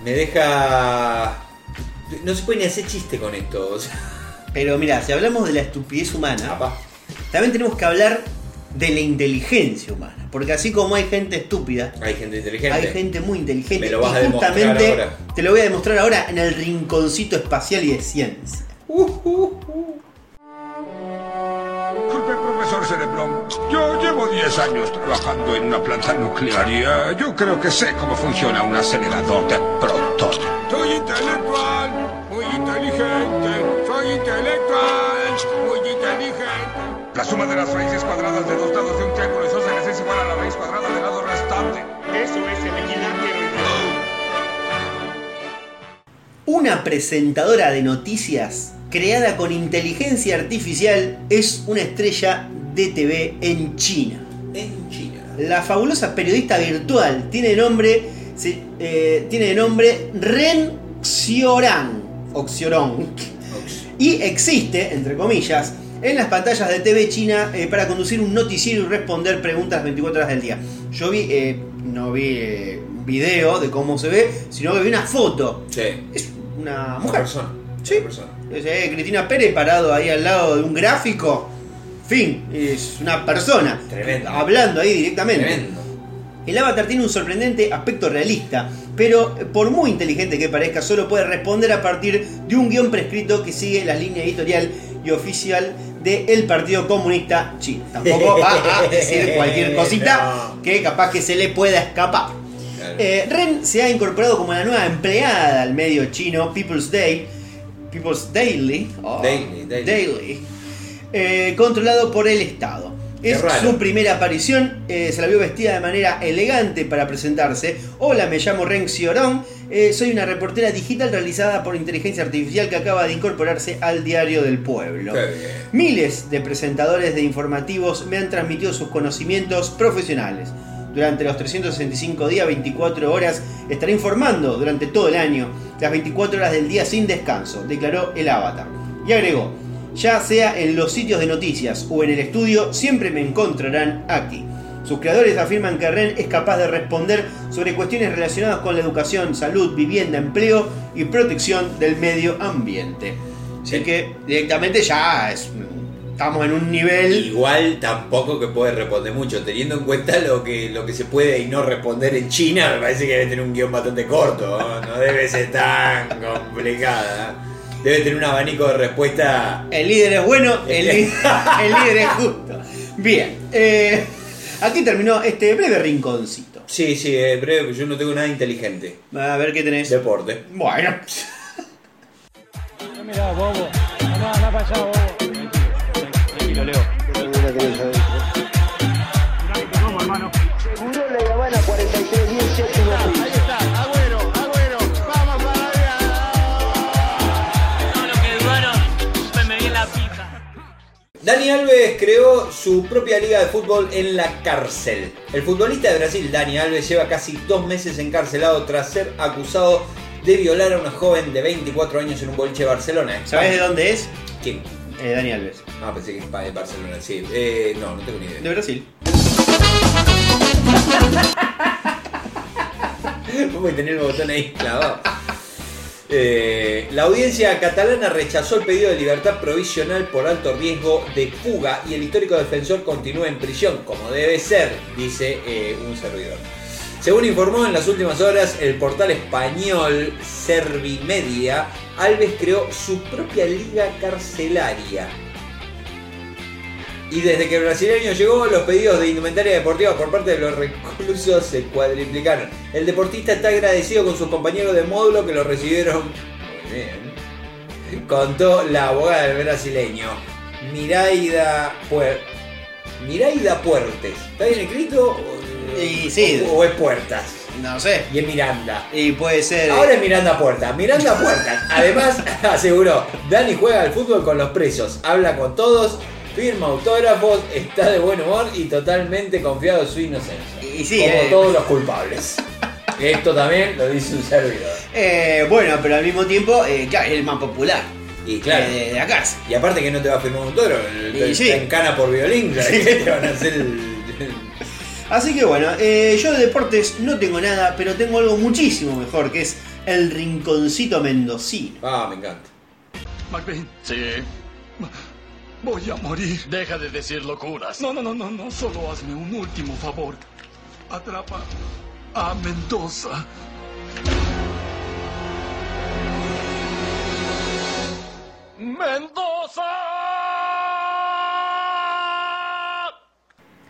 me deja... No se puede ni hacer chiste con esto. O sea, Pero mira, si hablamos de la estupidez humana, también tenemos que hablar de la inteligencia humana. Porque así como hay gente estúpida, Hay gente inteligente. hay gente muy inteligente. Me lo vas y a demostrar justamente ahora. te lo voy a demostrar ahora en el rinconcito espacial y de ciencia. Disculpe, profesor Cerebrón. Yo llevo 10 años trabajando en una planta nuclear y eh, yo creo que sé cómo funciona un acelerador de protones. Soy intelectual, muy inteligente. Soy intelectual, muy inteligente. La suma de las raíces cuadradas de dos lados de un triángulo isósceles es igual a la raíz cuadrada del lado restante. Eso es el equilátero. Una presentadora de noticias creada con inteligencia artificial es una estrella de TV en China. En China. La fabulosa periodista virtual tiene nombre, se- eh, tiene nombre Ren Xiorang, o y existe, entre comillas, en las pantallas de TV China eh, para conducir un noticiero y responder preguntas 24 horas del día. Yo vi, eh, no vi eh, un video de cómo se ve, sino que vi una foto. Sí. Es una Una mujer. persona. Sí. Una persona. Es, eh, Cristina Pérez parado ahí al lado de un gráfico. Fin, es una persona. Tremendo. Hablando ahí directamente. Tremendo. El avatar tiene un sorprendente aspecto realista, pero por muy inteligente que parezca, solo puede responder a partir de un guion prescrito que sigue la línea editorial y oficial del Partido Comunista Chino. Tampoco va a decir <laughs> cualquier cosita que capaz que se le pueda escapar. Eh, Ren se ha incorporado como la nueva empleada al medio chino People's Day, People's Daily, oh, Daily, daily. Eh, controlado por el Estado. Es su primera aparición, eh, se la vio vestida de manera elegante para presentarse. Hola, me llamo Ren Xiorong, eh, soy una reportera digital realizada por inteligencia artificial que acaba de incorporarse al diario del pueblo. Miles de presentadores de informativos me han transmitido sus conocimientos profesionales. Durante los 365 días, 24 horas, estaré informando durante todo el año, las 24 horas del día sin descanso, declaró el avatar. Y agregó, ya sea en los sitios de noticias o en el estudio, siempre me encontrarán aquí. Sus creadores afirman que Ren es capaz de responder sobre cuestiones relacionadas con la educación, salud, vivienda, empleo y protección del medio ambiente. Así Sí. que directamente ya es- estamos en un nivel... Igual tampoco que puede responder mucho, teniendo en cuenta lo que, lo que se puede y no responder en China, me parece que debe tener un guion bastante corto, no, No debe ser tan complicada. Debe tener un abanico de respuesta. El líder es bueno, el, li- <laughs> el líder es justo. Bien, eh, aquí terminó este breve rinconcito. Sí, sí, es breve, porque yo no tengo nada inteligente. A ver qué tenés. Deporte. Bueno, Mira, bobo. Andá, andá para allá, bobo. Tranquilo, Leo. Dani Alves creó su propia liga de fútbol en la cárcel. El futbolista de Brasil, Dani Alves, lleva casi dos meses encarcelado tras ser acusado de violar a una joven de 24 años en un boliche de Barcelona. ¿sabés de dónde es? ¿Quién? Eh, Dani Alves. Ah, pensé que es de Barcelona, sí. Eh, no, no tengo ni De idea. Brasil. <laughs> Vamos a tener el botón ahí clavado. Eh, la audiencia catalana rechazó el pedido de libertad provisional por alto riesgo de fuga y el histórico defensor continúa en prisión, como debe ser, dice eh, un servidor. Según informó en las últimas horas el portal español Servimedia, Alves creó su propia liga carcelaria. Y desde que el brasileño llegó, los pedidos de indumentaria deportiva por parte de los reclusos se cuadriplicaron. El deportista está agradecido con sus compañeros de módulo que lo recibieron muy bien. Contó la abogada del brasileño, Miraida Puer... Miraida Puertes. ¿Está bien escrito? Y sí. O, o es Puertas. No sé. Y es Miranda. Y puede ser. eh, Ahora es Miranda Puerta. Miranda Puerta. Además, <laughs> aseguró, Dani juega al fútbol con los presos, habla con todos, firma autógrafos, está de buen humor y totalmente confiado en su inocencia. Y sí, como eh. todos los culpables. Esto también lo dice un servidor. eh, bueno, pero al mismo tiempo, eh, claro, es el más popular. Y claro. de, de la cárcel. Y aparte que no te va a firmar un autógrafo, te, sí. encana por violín, ¿sabes qué te van a hacer el... Así que bueno, eh, yo de deportes no tengo nada, pero tengo algo muchísimo mejor, que es el rinconcito mendocino. Ah, me encanta. Sí. Voy a morir. Deja de decir locuras. No, no, no, no, no. Solo hazme un último favor. Atrapa a Mendoza. ¡Mendoza!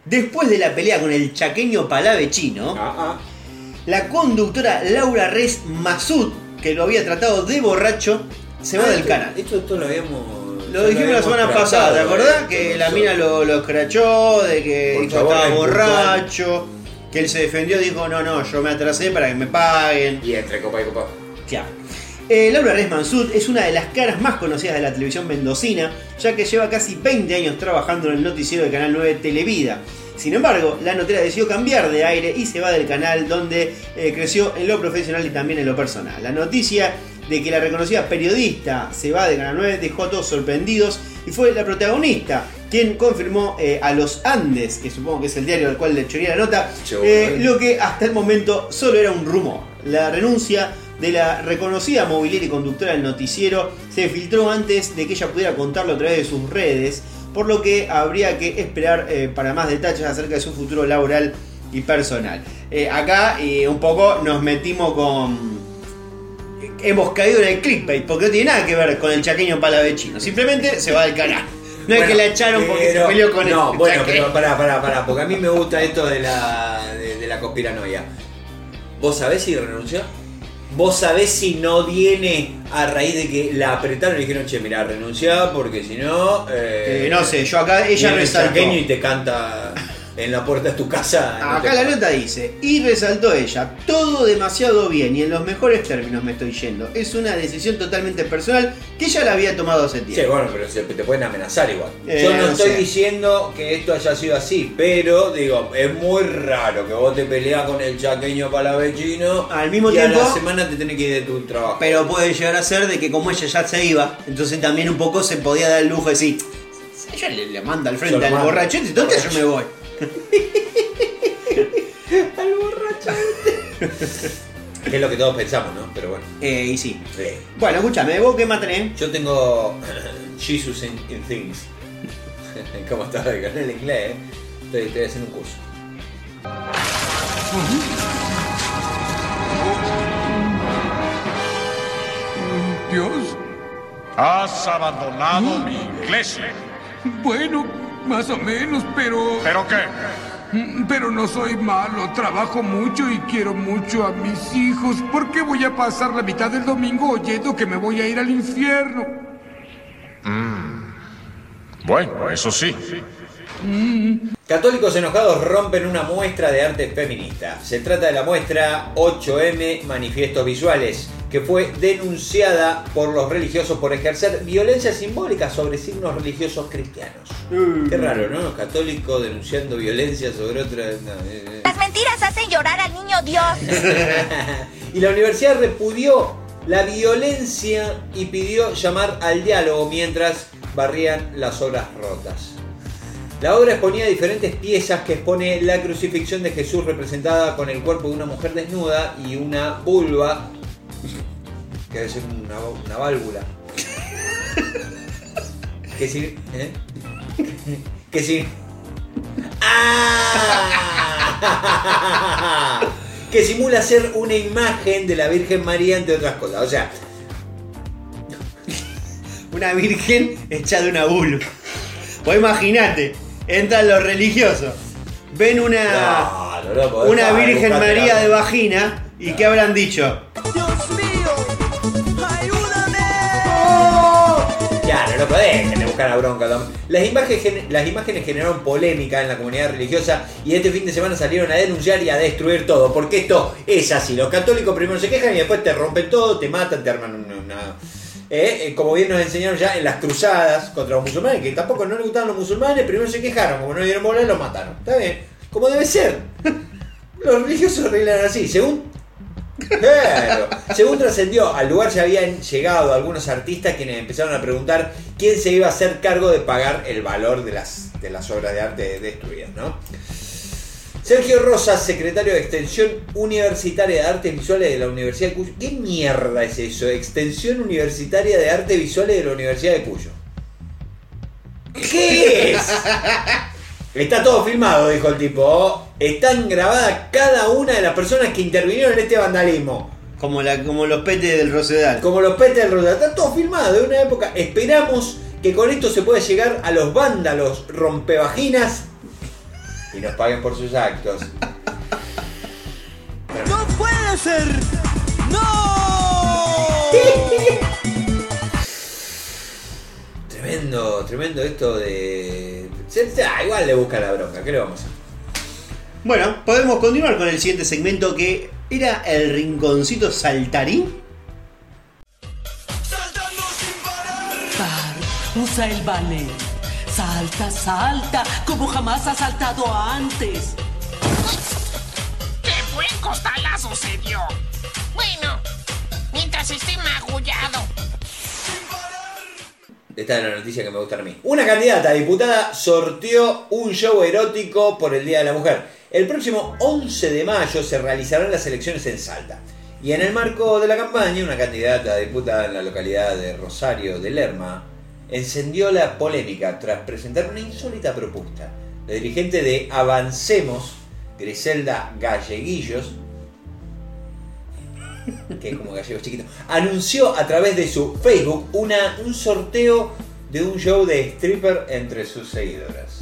Después de la pelea con el chaqueño Palave chino, Ah, ah. la conductora Laura Res Masud, que lo había tratado de borracho, se va Ah, del canal. Esto, esto lo habíamos... Lo dijimos la semana pasada, ¿te acordás? Que la mina lo, lo escrachó, de que Por dijo favor, estaba borracho, que él se defendió, dijo no, no, yo me atrasé para que me paguen. Y entre copa y copa. Claro. Eh, Laura Res Mansud es una de las caras más conocidas de la televisión mendocina, ya que lleva casi 20 años trabajando en el noticiero de Canal 9 Televida. Sin embargo, la notera decidió cambiar de aire y se va del canal donde eh, creció en lo profesional y también en lo personal. La noticia de que la reconocida periodista se va de Canal 9 dejó a todos sorprendidos y fue la protagonista quien confirmó eh, a Los Andes, que supongo que es el diario al cual le echaría la nota, eh, lo que hasta el momento solo era un rumor. La renuncia de la reconocida movilera y conductora del noticiero se filtró antes de que ella pudiera contarlo a través de sus redes, por lo que habría que esperar eh, para más detalles acerca de su futuro laboral y personal. Acá un poco nos metimos con... Hemos caído en el clickbait, porque no tiene nada que ver con el chaqueño palavecino, simplemente se va del canal. No es que la echaron porque se peleó con No, el bueno, chaqueño. pero pará, pará, pará, porque a mí me gusta esto de la, de, de la conspiranoia. ¿Vos sabés si renunció? ¿Vos sabés si no viene a raíz de que la apretaron y dijeron, che, mira, renuncia porque si no... Eh, no sé, yo acá ella resaltó. chaqueño y te canta en la puerta de tu casa. no Acá la nota dice, y resaltó ella, todo demasiado bien y en los mejores términos me estoy yendo. Es una decisión totalmente personal que ella la había tomado hace Sí, tiempo. bueno, pero se- te pueden amenazar igual. Eh, Yo no, no estoy diciendo que esto haya sido así, pero digo, es muy raro que vos te peleas con el chaqueño palavecino Al mismo y a la semana te tenés que ir de tu trabajo. Pero puede llegar a ser de que como ella ya se iba, entonces también un poco se podía dar el lujo de decir, ella le, le manda al frente al borracho, entonces yo me voy. Al borracho. que es lo que todos pensamos, ¿no? Pero bueno. Eh, y sí. sí. Bueno, escúchame, ¿vos qué más tenés? Yo tengo <coughs> Jesus in, in Things. <laughs> ¿Cómo estaba con el inglés? eh? Estoy, estoy haciendo un curso. Dios. Has abandonado mi iglesia. Bueno, más o menos, pero... ¿Pero qué? Mm, Pero no soy malo, trabajo mucho y quiero mucho a mis hijos. ¿Por qué voy a pasar la mitad del domingo oyendo que me voy a ir al infierno? Bueno, eso sí. Católicos enojados rompen una muestra de arte feminista. Se trata de la muestra 8M Manifiestos Visuales, que fue denunciada por los religiosos por ejercer violencia simbólica sobre signos religiosos cristianos. Qué raro, ¿no? Católico denunciando violencia sobre otra... no, eh, eh. Las mentiras hacen llorar al niño Dios. <laughs> y la universidad repudió la violencia y pidió llamar al diálogo mientras barrían las obras rotas. La obra exponía diferentes piezas que expone la crucifixión de Jesús representada con el cuerpo de una mujer desnuda y una vulva, que debe ser una, una válvula. Que si... ¿eh? Que si... ¡Ah! que simula ser una imagen de la Virgen María, entre otras cosas. O sea, Una virgen hecha de una vulva. Vos imaginate, entran los religiosos, ven una, no, no una Virgen María de vagina y ¿qué habrán dicho? Ya, no lo podés, que te buscan la bronca. Las imágenes, las imágenes generaron polémica en la comunidad religiosa y este fin de semana salieron a denunciar y a destruir todo. Porque esto es así. Los católicos primero se quejan y después te rompen todo, te matan, te arman una... una- eh, eh, como bien nos enseñaron ya en las cruzadas contra los musulmanes, que tampoco no les gustaban los musulmanes, primero se quejaron, como no dieron bola, los mataron. Está bien, como debe ser. <laughs> Los religiosos arreglan así, según Según trascendió, al lugar ya habían llegado algunos artistas quienes empezaron a preguntar quién se iba a hacer cargo de pagar el valor de las, de las obras de arte destruidas, ¿no? Sergio Rosas, secretario de Extensión Universitaria de Artes Visuales de la Universidad de Cuyo. ¿Qué mierda es eso? Extensión Universitaria de Artes Visuales de la Universidad de Cuyo. ¿Qué es? Está todo filmado, dijo el tipo. Están grabadas cada una de las personas que intervinieron en este vandalismo. Como, la, como los petes del Rosedal. Como los petes del Rosedal. Está todo filmado de una época. Esperamos que con esto se pueda llegar a los vándalos rompevaginas y nos paguen por sus actos. <laughs> ¡No puede ser! <laughs> Tremendo, tremendo esto de. Ah, igual le busca la bronca, ¿qué le vamos a hacer? Bueno, podemos continuar con el siguiente segmento que era el rinconcito saltarín. Usa el ballet. Salta, salta, como jamás has saltado antes. ¡Qué buen costalazo se dio! Bueno, mientras esté magullado. Esta es la noticia que me gusta a mí. Una candidata a diputada sorteó un show erótico por el Día de la Mujer. El próximo 11 de mayo se realizarán las elecciones en Salta. Y en el marco de la campaña, una candidata a diputada en la localidad de Rosario de Lerma encendió la polémica tras presentar una insólita propuesta. La dirigente de Avancemos, Griselda Galleguillos, que es como gallegos chiquitos, anunció a través de su Facebook una, un sorteo de un show de stripper entre sus seguidoras.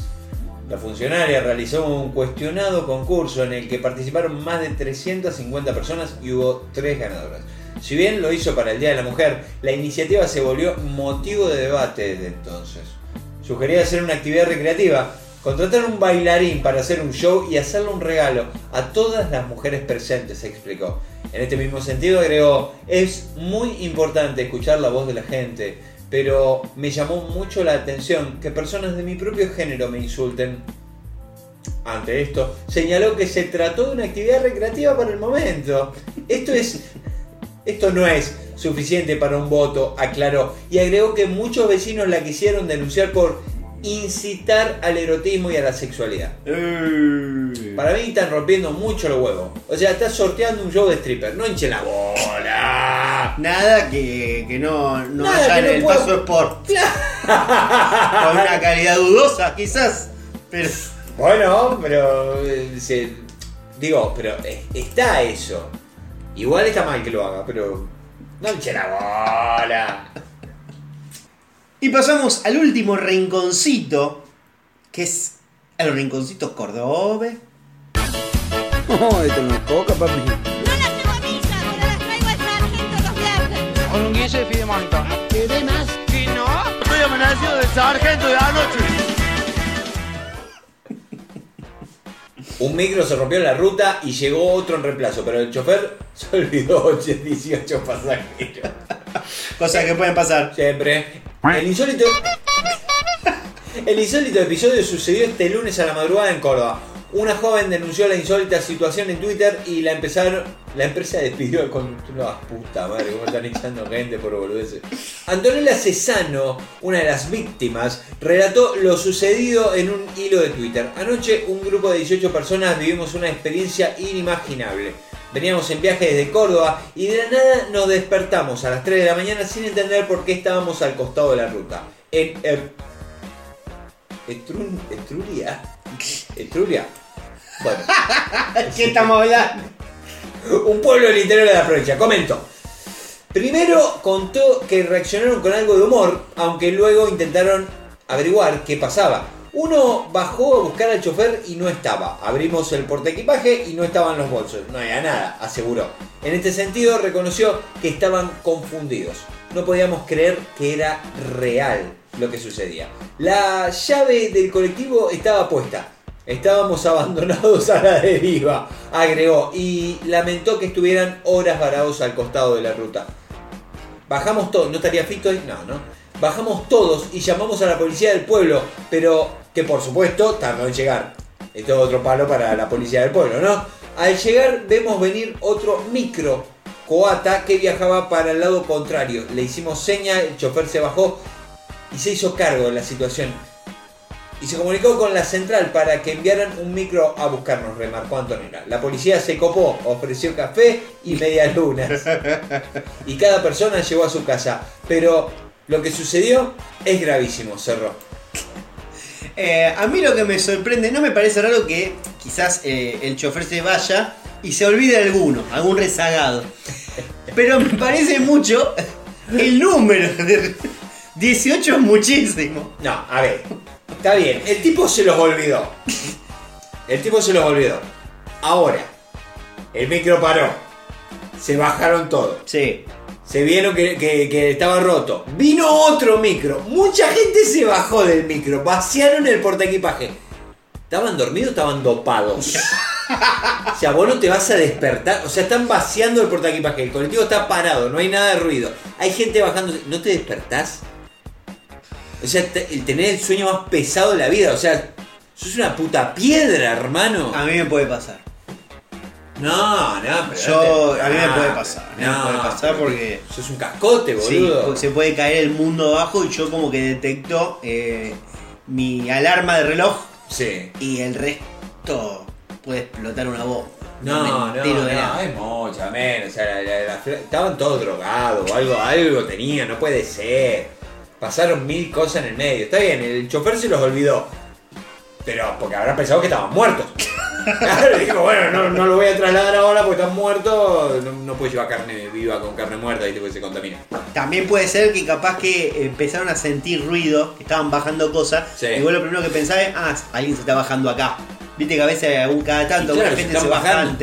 La funcionaria realizó un cuestionado concurso en el que participaron más de 350 personas y hubo tres ganadoras. Si bien lo hizo para el Día de la Mujer, la iniciativa se volvió motivo de debate desde entonces. Sugería hacer una actividad recreativa, contratar un bailarín para hacer un show y hacerle un regalo a todas las mujeres presentes, explicó. En este mismo sentido agregó, es muy importante escuchar la voz de la gente, pero me llamó mucho la atención que personas de mi propio género me insulten. Ante esto, señaló que se trató de una actividad recreativa para el momento. Esto es esto no es suficiente para un voto, aclaró, y agregó que muchos vecinos la quisieron denunciar por incitar al erotismo y a la sexualidad. Para mí están rompiendo mucho los huevos. O sea, estás sorteando un show de stripper, no hinche la bola. Nada que, que no, no Nada haya que no el pueda- paso Sport. Con una calidad dudosa, quizás. Pero. Bueno, pero eh, se- digo, pero eh, está eso. Igual está mal que lo haga, pero no hinche la bola. Y pasamos al último rinconcito, que es el rinconcito cordobés. No, esto no es coca, papi. Con un guise de fidemanca. ¿Qué más? ¿Que no? Estoy amenazado del sargento de anoche. Un micro se rompió en la ruta y llegó otro en reemplazo, pero el chofer se olvidó <laughs> 18 pasajeros. Cosas que pueden pasar. Siempre. <laughs> El insólito. Episodio sucedió este lunes a la madrugada en Córdoba. Una joven denunció la insólita situación en Twitter y la empezaron. La empresa despidió al conductor. Puta madre, cómo están echando gente por boludeces. Antonella Cesano, una de las víctimas, relató lo sucedido en un hilo de Twitter. Anoche, un grupo de 18 personas vivimos una experiencia inimaginable. Veníamos en viaje desde Córdoba y de la nada nos despertamos a las 3 de la mañana sin entender por qué estábamos al costado de la ruta. En Er- Etrun- Etruria. Etruria. Bueno. <laughs> ¿Qué estamos hablando? Un pueblo del interior de la provincia. Comento. Primero contó que reaccionaron con algo de humor, aunque luego intentaron averiguar qué pasaba. Uno bajó a buscar al chofer y no estaba. Abrimos el portaequipaje y no estaban los bolsos. No había nada, aseguró. En este sentido reconoció que estaban confundidos. No podíamos creer que era real lo que sucedía. La llave del colectivo estaba puesta. Estábamos abandonados a la deriva, agregó, y lamentó que estuvieran horas varados al costado de la ruta. Bajamos todos, ¿no estaría Fito ahí? No, no. Bajamos todos y llamamos a la policía del pueblo, pero que por supuesto tardó en llegar. Esto es otro palo para la policía del pueblo, ¿no? Al llegar vemos venir otro micro coata que viajaba para el lado contrario. Le hicimos seña, el chofer se bajó y se hizo cargo de la situación. Y se comunicó con la central para que enviaran un micro a buscarnos, remarcó Antonella. La policía se copó, ofreció café y medias lunas. Y cada persona llegó a su casa. Pero lo que sucedió es gravísimo, cerró. Eh, a mí lo que me sorprende, no me parece raro que quizás eh, el chofer se vaya y se olvide alguno, algún rezagado. Pero me parece mucho el número de 18 es muchísimo. No, a ver. Está bien, el tipo se los olvidó. El tipo se los olvidó. Ahora, el micro paró. Se bajaron todos. Sí. Se vieron que, que- que estaba roto. Vino otro micro. Mucha gente se bajó del micro. Vaciaron el portaequipaje. ¿Estaban dormidos o estaban dopados? <laughs> O sea, vos no te vas a despertar. O sea, están vaciando el portaequipaje. El colectivo está parado, no hay nada de ruido. Hay gente bajando. ¿No te despertás? O sea, el tener el sueño más pesado de la vida. O sea, sos una puta piedra, hermano. A mí me puede pasar. No, no, pero. Yo, no te- a mí me no, puede pasar. A mí me no, puede pasar porque. Sos un cascote, Sí, boludo. se puede caer el mundo abajo y yo como que detecto eh, mi alarma de reloj Sí. y el resto puede explotar una bomba. No, no, no, nada. es mucho, menos. O sea, la- la- la- estaban todos drogados o algo, algo tenían, no puede ser. Pasaron mil cosas en el medio. Está bien, el chofer se los olvidó. Pero porque habrán pensado que estaban muertos. <laughs> <laughs> Dijo, bueno, no, no lo voy a trasladar ahora porque están muertos. No, no puedes llevar carne viva con carne muerta y te se contamina. También puede ser que capaz que empezaron a sentir ruido, que estaban bajando cosas, Sí. y vos lo primero que pensás es, ah, alguien se está bajando acá. Viste que a veces algún- cada tanto claro, gente se están baja bajando.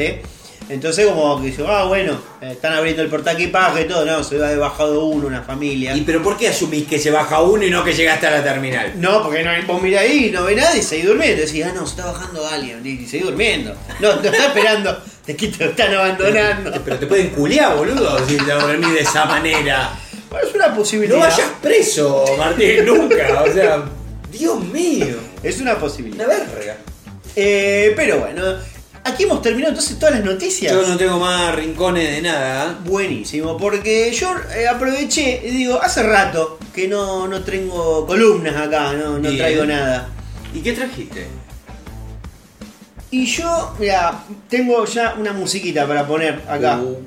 Entonces como que dice, ah, bueno, están abriendo el portaequipaje y todo, no, se ha bajado uno, una familia. ¿Y pero por qué asumís que se baja uno y no que llegaste a la terminal? No, porque no, vos mirás ahí, no ve nadie, seguís durmiendo. Decís, ah, no, se está bajando alguien. Y seguís durmiendo. No, te está esperando. Te lo están abandonando. Pero te pueden culiar, boludo, si te dormís de esa manera. Bueno, es una posibilidad. No vayas preso, Martín, nunca. O sea, Dios mío. Es una posibilidad. Una verga. Eh, pero bueno, aquí hemos terminado entonces todas las noticias. Yo no tengo más rincones de nada. ¿eh? Buenísimo, porque yo eh, aproveché y digo, hace rato que no, no tengo columnas acá, no, no Bien. traigo nada. ¿Y qué trajiste? Y yo, mira, tengo ya una musiquita para poner acá. Uh.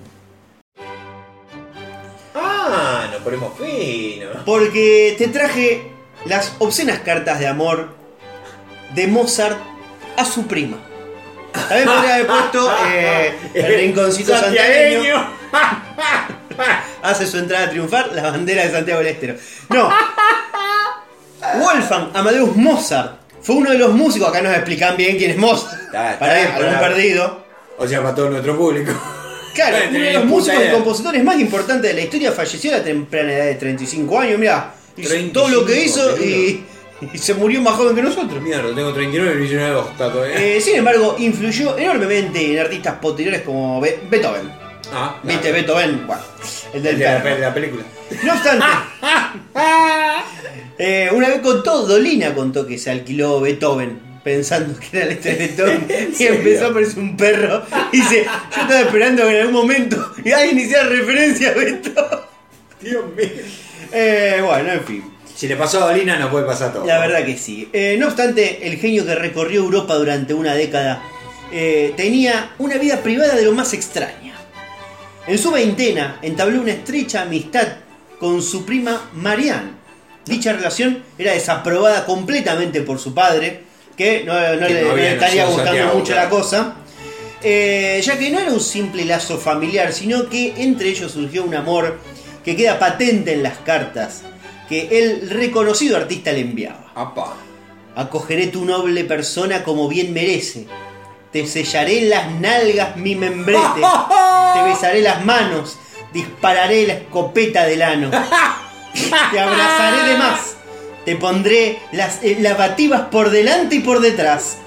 Ah, nos ponemos fino. Porque te traje las obscenas cartas de amor de Mozart a su prima. También podría haber puesto eh, el rinconcito santiagueño. Hace su entrada a triunfar la bandera de Santiago del Estero. No. Wolfgang Amadeus Mozart fue uno de los músicos. Acá nos explican bien quién es Mozart. Está- está Para bien, algún para- perdido. O sea, para todo nuestro público. Claro, uno de los músicos y compositores más importantes de la historia falleció a la temprana edad de 35 años. Mirá, hizo 35, todo lo que hizo y, <laughs> y se murió más joven que nosotros. Mierda, tengo 39 y 19 de está todavía. Eh, sin embargo, influyó enormemente en artistas posteriores como Be- Beethoven. ah, ¿Viste? Beethoven, bueno, el del de la, perro. de la película. No obstante, <laughs> eh, una vez contó, Dolina contó que se alquiló Beethoven pensando que era historia de Beethoven <laughs> y serio? empezó a aparecer un perro y dice, yo estaba esperando que en algún momento y alguien hiciera referencia a Beethoven. Dios mío. Eh, bueno, en fin. Si le pasó a Dolina, nos puede pasar todo. La verdad que sí. Eh, no obstante, el genio que recorrió Europa durante una década eh, tenía una vida privada de lo más extraña. En su veintena entabló una estrecha amistad con su prima Marianne. Dicha relación era desaprobada completamente por su padre, que no, no Que le, no estaría gustando mucho la cosa. Eh, ya que no era un simple lazo familiar, sino que entre ellos surgió un amor que queda patente en las cartas que el reconocido artista le enviaba. Apa. Acogeré tu noble persona como bien merece. Te sellaré las nalgas mi membrete. <laughs> Te besaré las manos. Dispararé la escopeta del ano. Te abrazaré de más. Te pondré las eh, lavativas por delante y por detrás.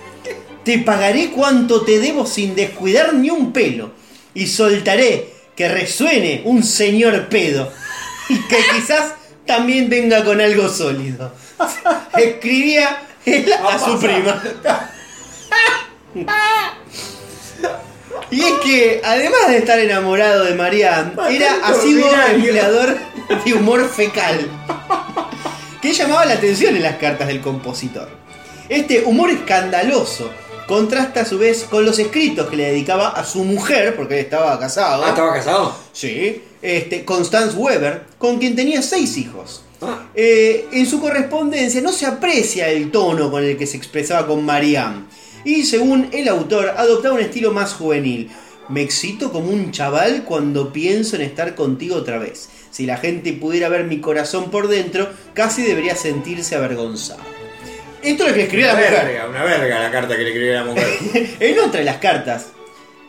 Te pagaré cuanto te debo sin descuidar ni un pelo. Y soltaré que resuene un señor pedo. Y que quizás también venga con algo sólido. <laughs> Escribía él a su prima. Y es que, además de estar enamorado de María, era asiduo empleador de humor fecal. Que llamaba la atención en las cartas del compositor. Este humor escandaloso contrasta a su vez con los escritos que le dedicaba a su mujer, porque él estaba casado. Ah, ¿estaba casado? Sí, este, Constance Weber, con quien tenía seis hijos. Ah. Eh, en su correspondencia no se aprecia el tono con el que se expresaba con Marianne. Y según el autor, adoptaba un estilo más juvenil. Me excito como un chaval cuando pienso en estar contigo otra vez. Si la gente pudiera ver mi corazón por dentro, casi debería sentirse avergonzado. Esto es lo que escribió la Una mujer. verga, una verga la carta que le escribió la mujer. <laughs> En otra de las cartas,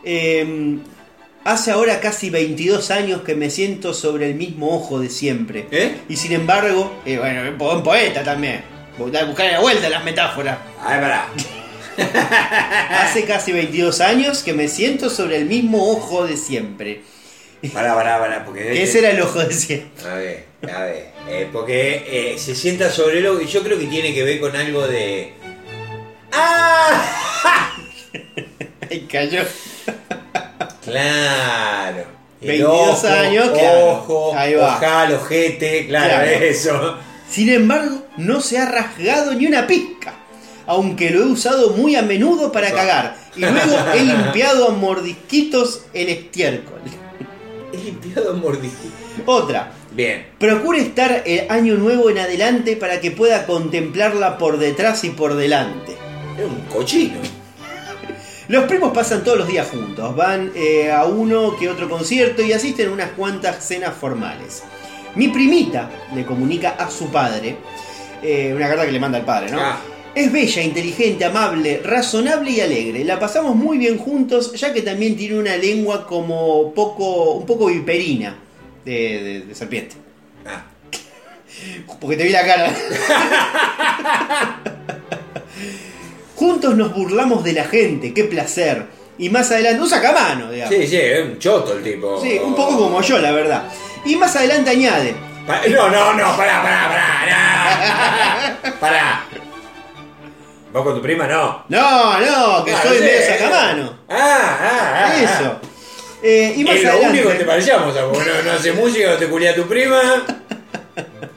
eh, hace ahora casi 22 años que me siento sobre el mismo ojo de siempre. ¿Eh? Y sin embargo, eh, bueno, un po- un poeta también. Buscar la vuelta las metáforas. A ver, pará. <laughs> Hace casi 22 años que me siento sobre el mismo ojo de siempre. Pará, pará, pará, porque... Que ese era el ojo de cielo. A ver, a ver. eh, porque eh, se sienta sobre el ojo y yo creo que tiene que ver con algo de... ¡Ah! <laughs> Ahí cayó. Claro. El 22 ojo, años, claro. Ojo, Ahí va. ojal, ojete, claro, Claro. eso. Sin embargo, no se ha rasgado ni una pizca. Aunque lo he usado muy a menudo para cagar. Y luego he <laughs> limpiado a mordisquitos el estiércol. He limpiado mordisquito. Otra. Bien. Procure estar el año nuevo en adelante para que pueda contemplarla por detrás y por delante. Es un cochino. Los primos pasan todos los días juntos, van eh, a uno que otro concierto y asisten a unas cuantas cenas formales. Mi primita le comunica a su padre, eh, una carta que le manda al padre, ¿no? Ah. Es bella, inteligente, amable, razonable y alegre. La pasamos muy bien juntos, ya que también tiene una lengua como poco, un poco viperina de, de- de serpiente. Ah. <laughs> Porque te vi la cara. <laughs> Juntos nos burlamos de la gente, qué placer. Y más adelante, un sacamano, digamos. Sí, sí, es un choto el tipo. Sí, un poco como yo, la verdad. Y más adelante añade. Pa- No, no, no, pará, pará, pará. no. Pará. ¿Vos con tu prima no? No, no, que Ah, soy medio sacamano. Ah, ah, ah. Eso. Eh, y más es lo único que te parecíamos, no, no hace música, no te culía a tu prima.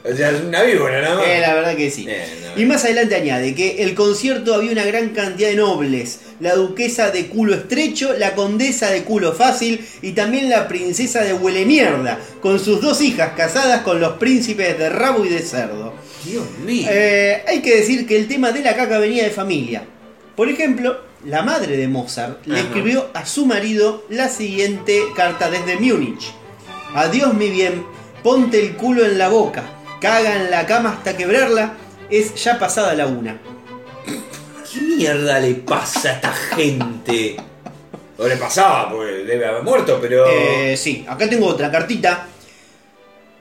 O sea, es una víbora nada más. Eh, la verdad que sí. Eh, no. Y más adelante añade que el concierto había una gran cantidad de nobles. La duquesa de culo estrecho, la condesa de culo fácil y también la princesa de huele mierda, con sus dos hijas casadas con los príncipes de rabo y de cerdo. Dios mío. Eh, hay que decir que el tema de la caca venía de familia. Por ejemplo, la madre de Mozart le Ajá. escribió a su marido la siguiente carta desde Múnich. Adiós mi bien, ponte el culo en la boca, caga en la cama hasta quebrarla, es ya pasada la una. ¿Qué mierda le pasa a esta gente? O le pasaba, porque debe haber muerto, pero. Eh, sí, acá tengo otra cartita.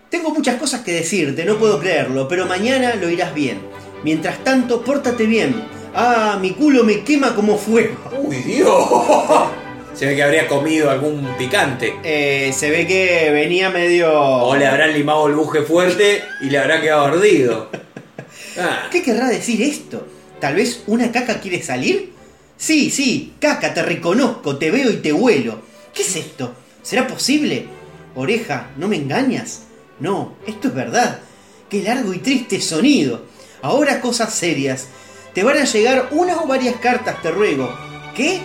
Tengo muchas cosas que decirte, no puedo creerlo, pero mañana lo irás bien. Mientras tanto, pórtate bien. Ah, mi culo me quema como fuego. ¡Uy, Dios! Se ve que habría comido algún picante. Eh, se ve que venía medio. O le habrán limado el buje fuerte y le habrá quedado ardido. Ah, <laughs> ¿Qué querrá decir esto? ¿Tal vez una caca quiere salir? Sí, sí, caca, te reconozco, te veo y te huelo. ¿Qué es esto? ¿Será posible? Oreja, ¿no me engañas? No, esto es verdad. Qué largo y triste sonido. Ahora cosas serias. Te van a llegar una o varias cartas, te ruego. ¿Qué?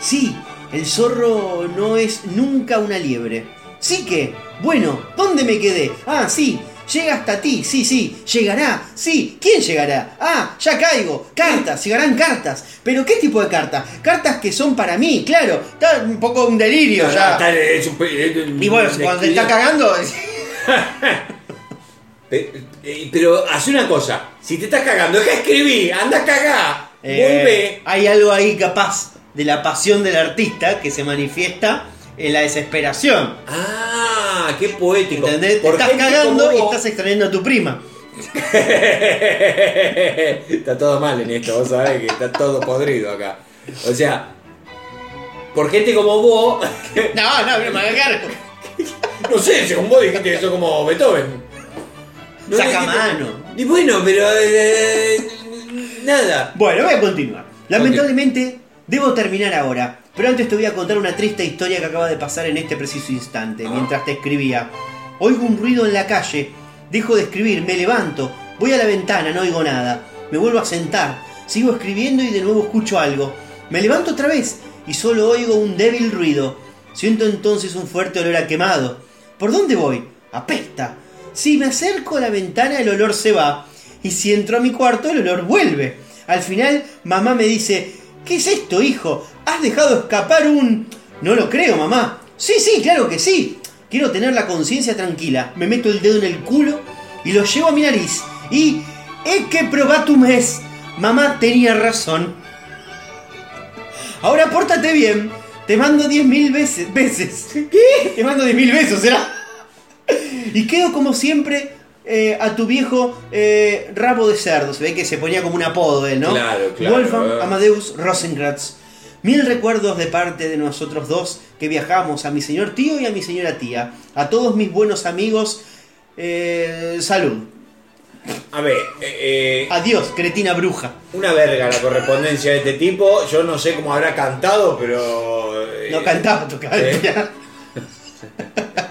Sí, el zorro no es nunca una liebre. Sí que. Bueno, ¿dónde me quedé? Ah, sí. Llega hasta ti, sí, sí, llegará, sí, ¿quién llegará? Ah, ya caigo, cartas, llegarán cartas, pero ¿qué tipo de cartas? Cartas que son para mí, claro, está un poco un delirio ya. está- es un es un- Y bueno, cuando te está cagando, <laughs> eh, Pero haz una cosa, si te estás cagando, deja de escribir, anda a cagar, Eh, vuelve. hay algo ahí capaz de la pasión del artista que se manifiesta en la desesperación. Ah, qué poético. ¿Entendés? Te estás cagando y estás extrañando a tu prima. <laughs> está todo mal en esto, vos sabés que está todo podrido acá. O sea, por gente como vos, <laughs> No, no, no me hagas cargo. no sé, según vos dijiste que sos como Beethoven. No Saca mano. Y bueno, pero eh, nada. Bueno, voy a continuar. Lamentablemente, debo terminar ahora. Pero antes te voy a contar una triste historia que acaba de pasar en este preciso instante, mientras te escribía. Oigo un ruido en la calle. Dejo de escribir, me levanto. Voy a la ventana, no oigo nada. Me vuelvo a sentar. Sigo escribiendo y de nuevo escucho algo. Me levanto otra vez y solo oigo un débil ruido. Siento entonces un fuerte olor a quemado. ¿Por dónde voy? Apesta. Si me acerco a la ventana el olor se va. Y si entro a mi cuarto el olor vuelve. Al final mamá me dice, ¿qué es esto, hijo? ¿Has dejado escapar un... No lo creo, mamá. Sí, sí, claro que sí. Quiero tener la conciencia tranquila. Me meto el dedo en el culo y lo llevo a mi nariz. Y... ¡Es que probatum es! Mamá tenía razón. Ahora pórtate bien. Te mando 10.000 veces. veces. ¿Qué? Te mando 10.000 besos, ¿será? Y quedo como siempre eh, a tu viejo eh, rabo de cerdo. Se ve que se ponía como un apodo él, ¿no? Claro, claro. Wolfgang Amadeus Rosenkratz. Mil recuerdos de parte de nosotros dos que viajamos, a mi señor tío y a mi señora tía. A todos mis buenos amigos, eh, salud. A ver, eh, Adiós, cretina bruja. una verga la correspondencia de este tipo. Yo no sé cómo habrá cantado, pero. No cantaba, eh. piano. <laughs>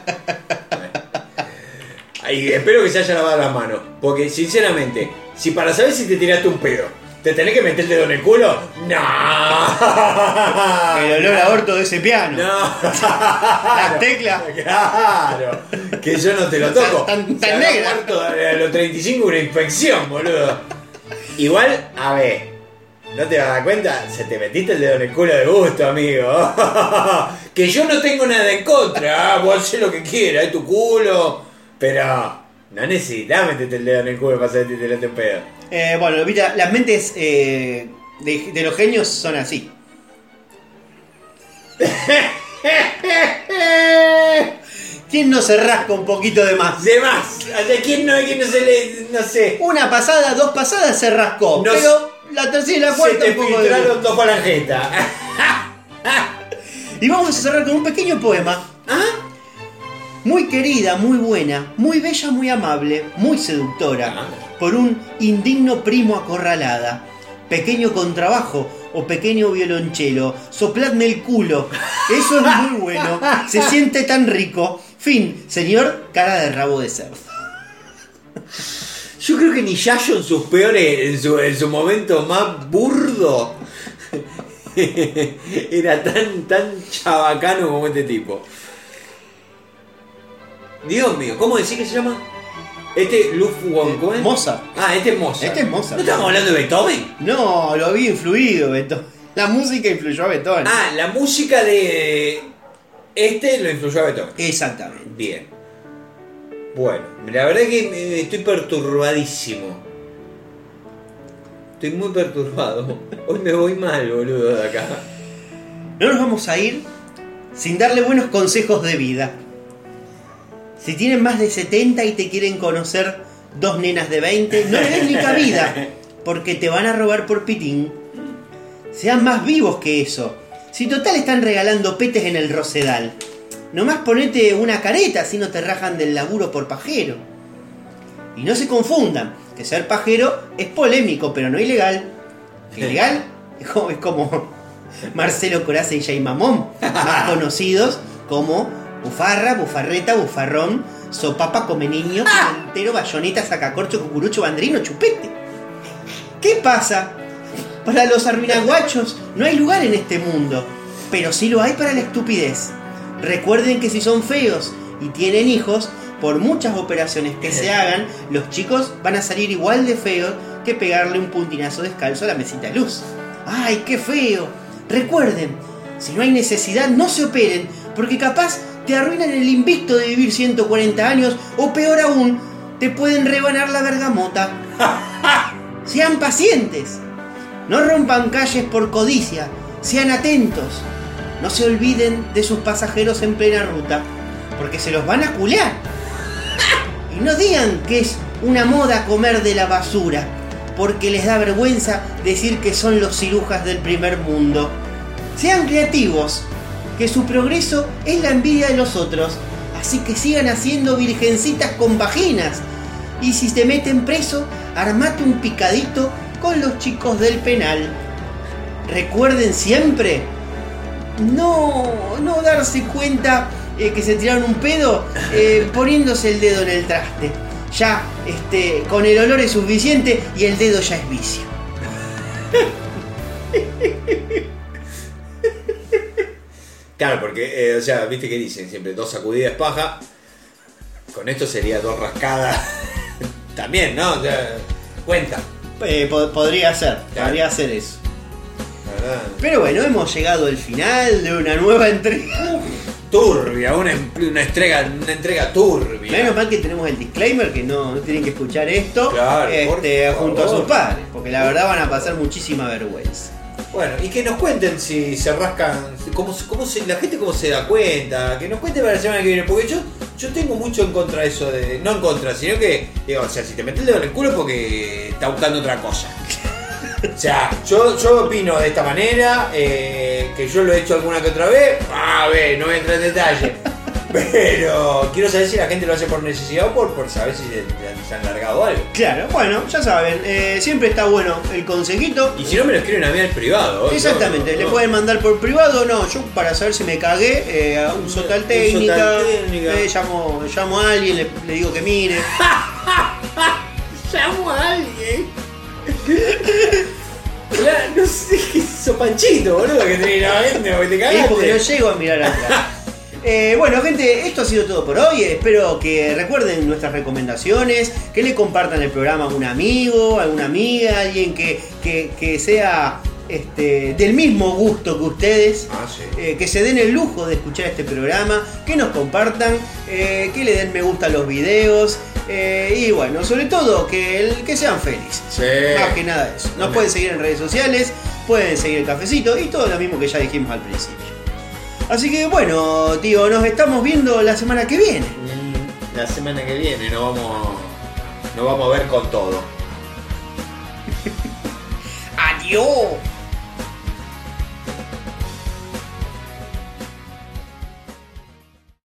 Y espero que se haya lavado las manos. Porque, sinceramente, si para saber si te tiraste un pedo, te tenés que meter el dedo en el culo, no. El olor a orto de ese piano. No. Las teclas. Claro. Que yo no te lo toco. Tan- tan negra. a los 35 una infección, boludo. Igual, a ver. ¿No te das cuenta? Se te metiste el dedo en el culo de gusto, amigo. <laughs> que yo no tengo nada en contra. ah, Vos haces lo que quieras, es tu culo. Pero no necesitas meterte el dedo en el culo para saber si te tiraste un pedo. Eh, bueno, mira, las mentes eh, de, de los genios son así. <laughs> ¿Quién no se rasca un poquito de más? De más. ¿De quién no, de quién no se le. no sé. Una pasada, dos pasadas se rascó. No pero la tercera y la Se cuarta te un poco de. dos falangetas. Y vamos a cerrar con un pequeño poema. <laughs> Muy querida, muy buena, muy bella, muy amable, muy seductora, por un indigno primo acorralada. Pequeño contrabajo o pequeño violonchelo, sopladme el culo. Eso es muy bueno, se siente tan rico. Fin, señor, cara de rabo de cerdo. Yo creo que ni Yayo en sus peores, en su, en su momento más burdo, <laughs> era tan, tan chabacano como este tipo. Dios mío, ¿cómo decís que se llama? Este Ludwig ¿cómo es? Mozart. Ah, este es Mozart. Este es Mozart. ¿No estamos hablando de Beethoven? No, lo había influido Beethoven. La música influyó a Beethoven. Ah, la música de este lo influyó a Beethoven. Exactamente. Bien. Bueno, la verdad que me- estoy perturbadísimo. Estoy muy perturbado. <laughs> Hoy me voy mal, boludo, de acá. No nos vamos a ir sin darle buenos consejos de vida. Si tienen más de 70 y te quieren conocer dos nenas de 20, no le des ni cabida, porque te van a robar por pitín. Sean más vivos que eso. Si total están regalando petes en el Rosedal. Nomás ponete una careta si no te rajan del laburo por pajero. Y no se confundan, que ser pajero es polémico, pero no ilegal. <laughs> Ilegal es como, Marcelo Coraza y Jay Mamón, más <laughs> conocidos como Bufarra, Bufarreta, Bufarrón, Sopapa, Come Niño, Pimentero, Bayoneta, Sacacorcho, Cucurucho, Bandrino, Chupete. ¿Qué pasa? Para los arruinaguachos no hay lugar en este mundo, pero sí lo hay para la estupidez. Recuerden que si son feos y tienen hijos, por muchas operaciones que se <laughs> hagan, los chicos van a salir igual de feos que pegarle un puntinazo descalzo a la mesita de luz. ¡Ay, qué feo! Recuerden, si no hay necesidad, no se operen, porque capaz te arruinan el invicto de vivir 140 años, o peor aún, te pueden rebanar la bergamota. <laughs> Sean pacientes, no rompan calles por codicia, sean atentos, no se olviden de sus pasajeros en plena ruta, porque se los van a culear. Y no digan que es una moda comer de la basura, porque les da vergüenza decir que son los cirujas del primer mundo. Sean creativos, que su progreso es la envidia de los otros, así que sigan haciendo virgencitas con vaginas. Y si te meten preso, armate un picadito con los chicos del penal. Recuerden siempre no, no darse cuenta eh, que se tiraron un pedo eh, <laughs> poniéndose el dedo en el traste. Ya, este, con el olor es suficiente y el dedo ya es vicio. <laughs> Claro, porque, eh, o sea, viste que dicen siempre dos sacudidas paja. Con esto sería dos rascadas. <laughs> También, ¿no? O sea, cuenta. Eh, po- podría ser, Claro. podría ser eso. Verdad. Pero bueno, hemos llegado al final de una nueva entrega. Turbia, una, una entrega, una entrega turbia. Menos mal que tenemos el disclaimer que no, no tienen que escuchar esto Claro, este, junto a sus padres, porque la verdad van a pasar muchísima vergüenza. Bueno, y que nos cuenten si se rascan, cómo, cómo se, la gente cómo se da cuenta, que nos cuenten para la semana que viene, porque yo, yo tengo mucho en contra de eso, de, no en contra, sino que, digo, o sea, si te metes el dedo en el culo es porque está buscando otra cosa. <laughs> O sea, yo, yo opino de esta manera, eh, que yo lo he hecho alguna que otra vez, a ver, no voy a entrar en detalle. Pero quiero saber si la gente lo hace por necesidad o por, por saber si se, se han largado algo. Claro, bueno, ya saben, eh, siempre está bueno el consejito. Y si no me lo escriben a mí al privado. Exactamente, no, le no. pueden mandar por privado, no, yo para saber si me cagué, eh, uso tal técnica, eh, llamo, llamo a alguien, le, le digo que mire. <laughs> Llamo a alguien. <laughs> No sé <laughs> qué hizo Panchito, boludo, que tenés la mente, porque te Es cagaste. porque no llego a mirar atrás. Eh, bueno, gente, esto ha sido todo por hoy. Espero que recuerden nuestras recomendaciones, que le compartan el programa a un amigo, a alguna amiga, alguien que, que- que sea este, del mismo gusto que ustedes. Ah, sí. Eh, que se den el lujo de escuchar este programa, que nos compartan, eh, que le den me gusta a los videos eh, y bueno, sobre todo que, el- que sean felices. Sí. Más que nada eso. Nos Amén. pueden seguir en redes sociales, pueden seguir el cafecito y todo lo mismo que ya dijimos al principio. Así que bueno, tío, nos estamos viendo la semana que viene. Mm, La semana que viene nos vamos, nos vamos a ver con todo. <laughs> Adiós.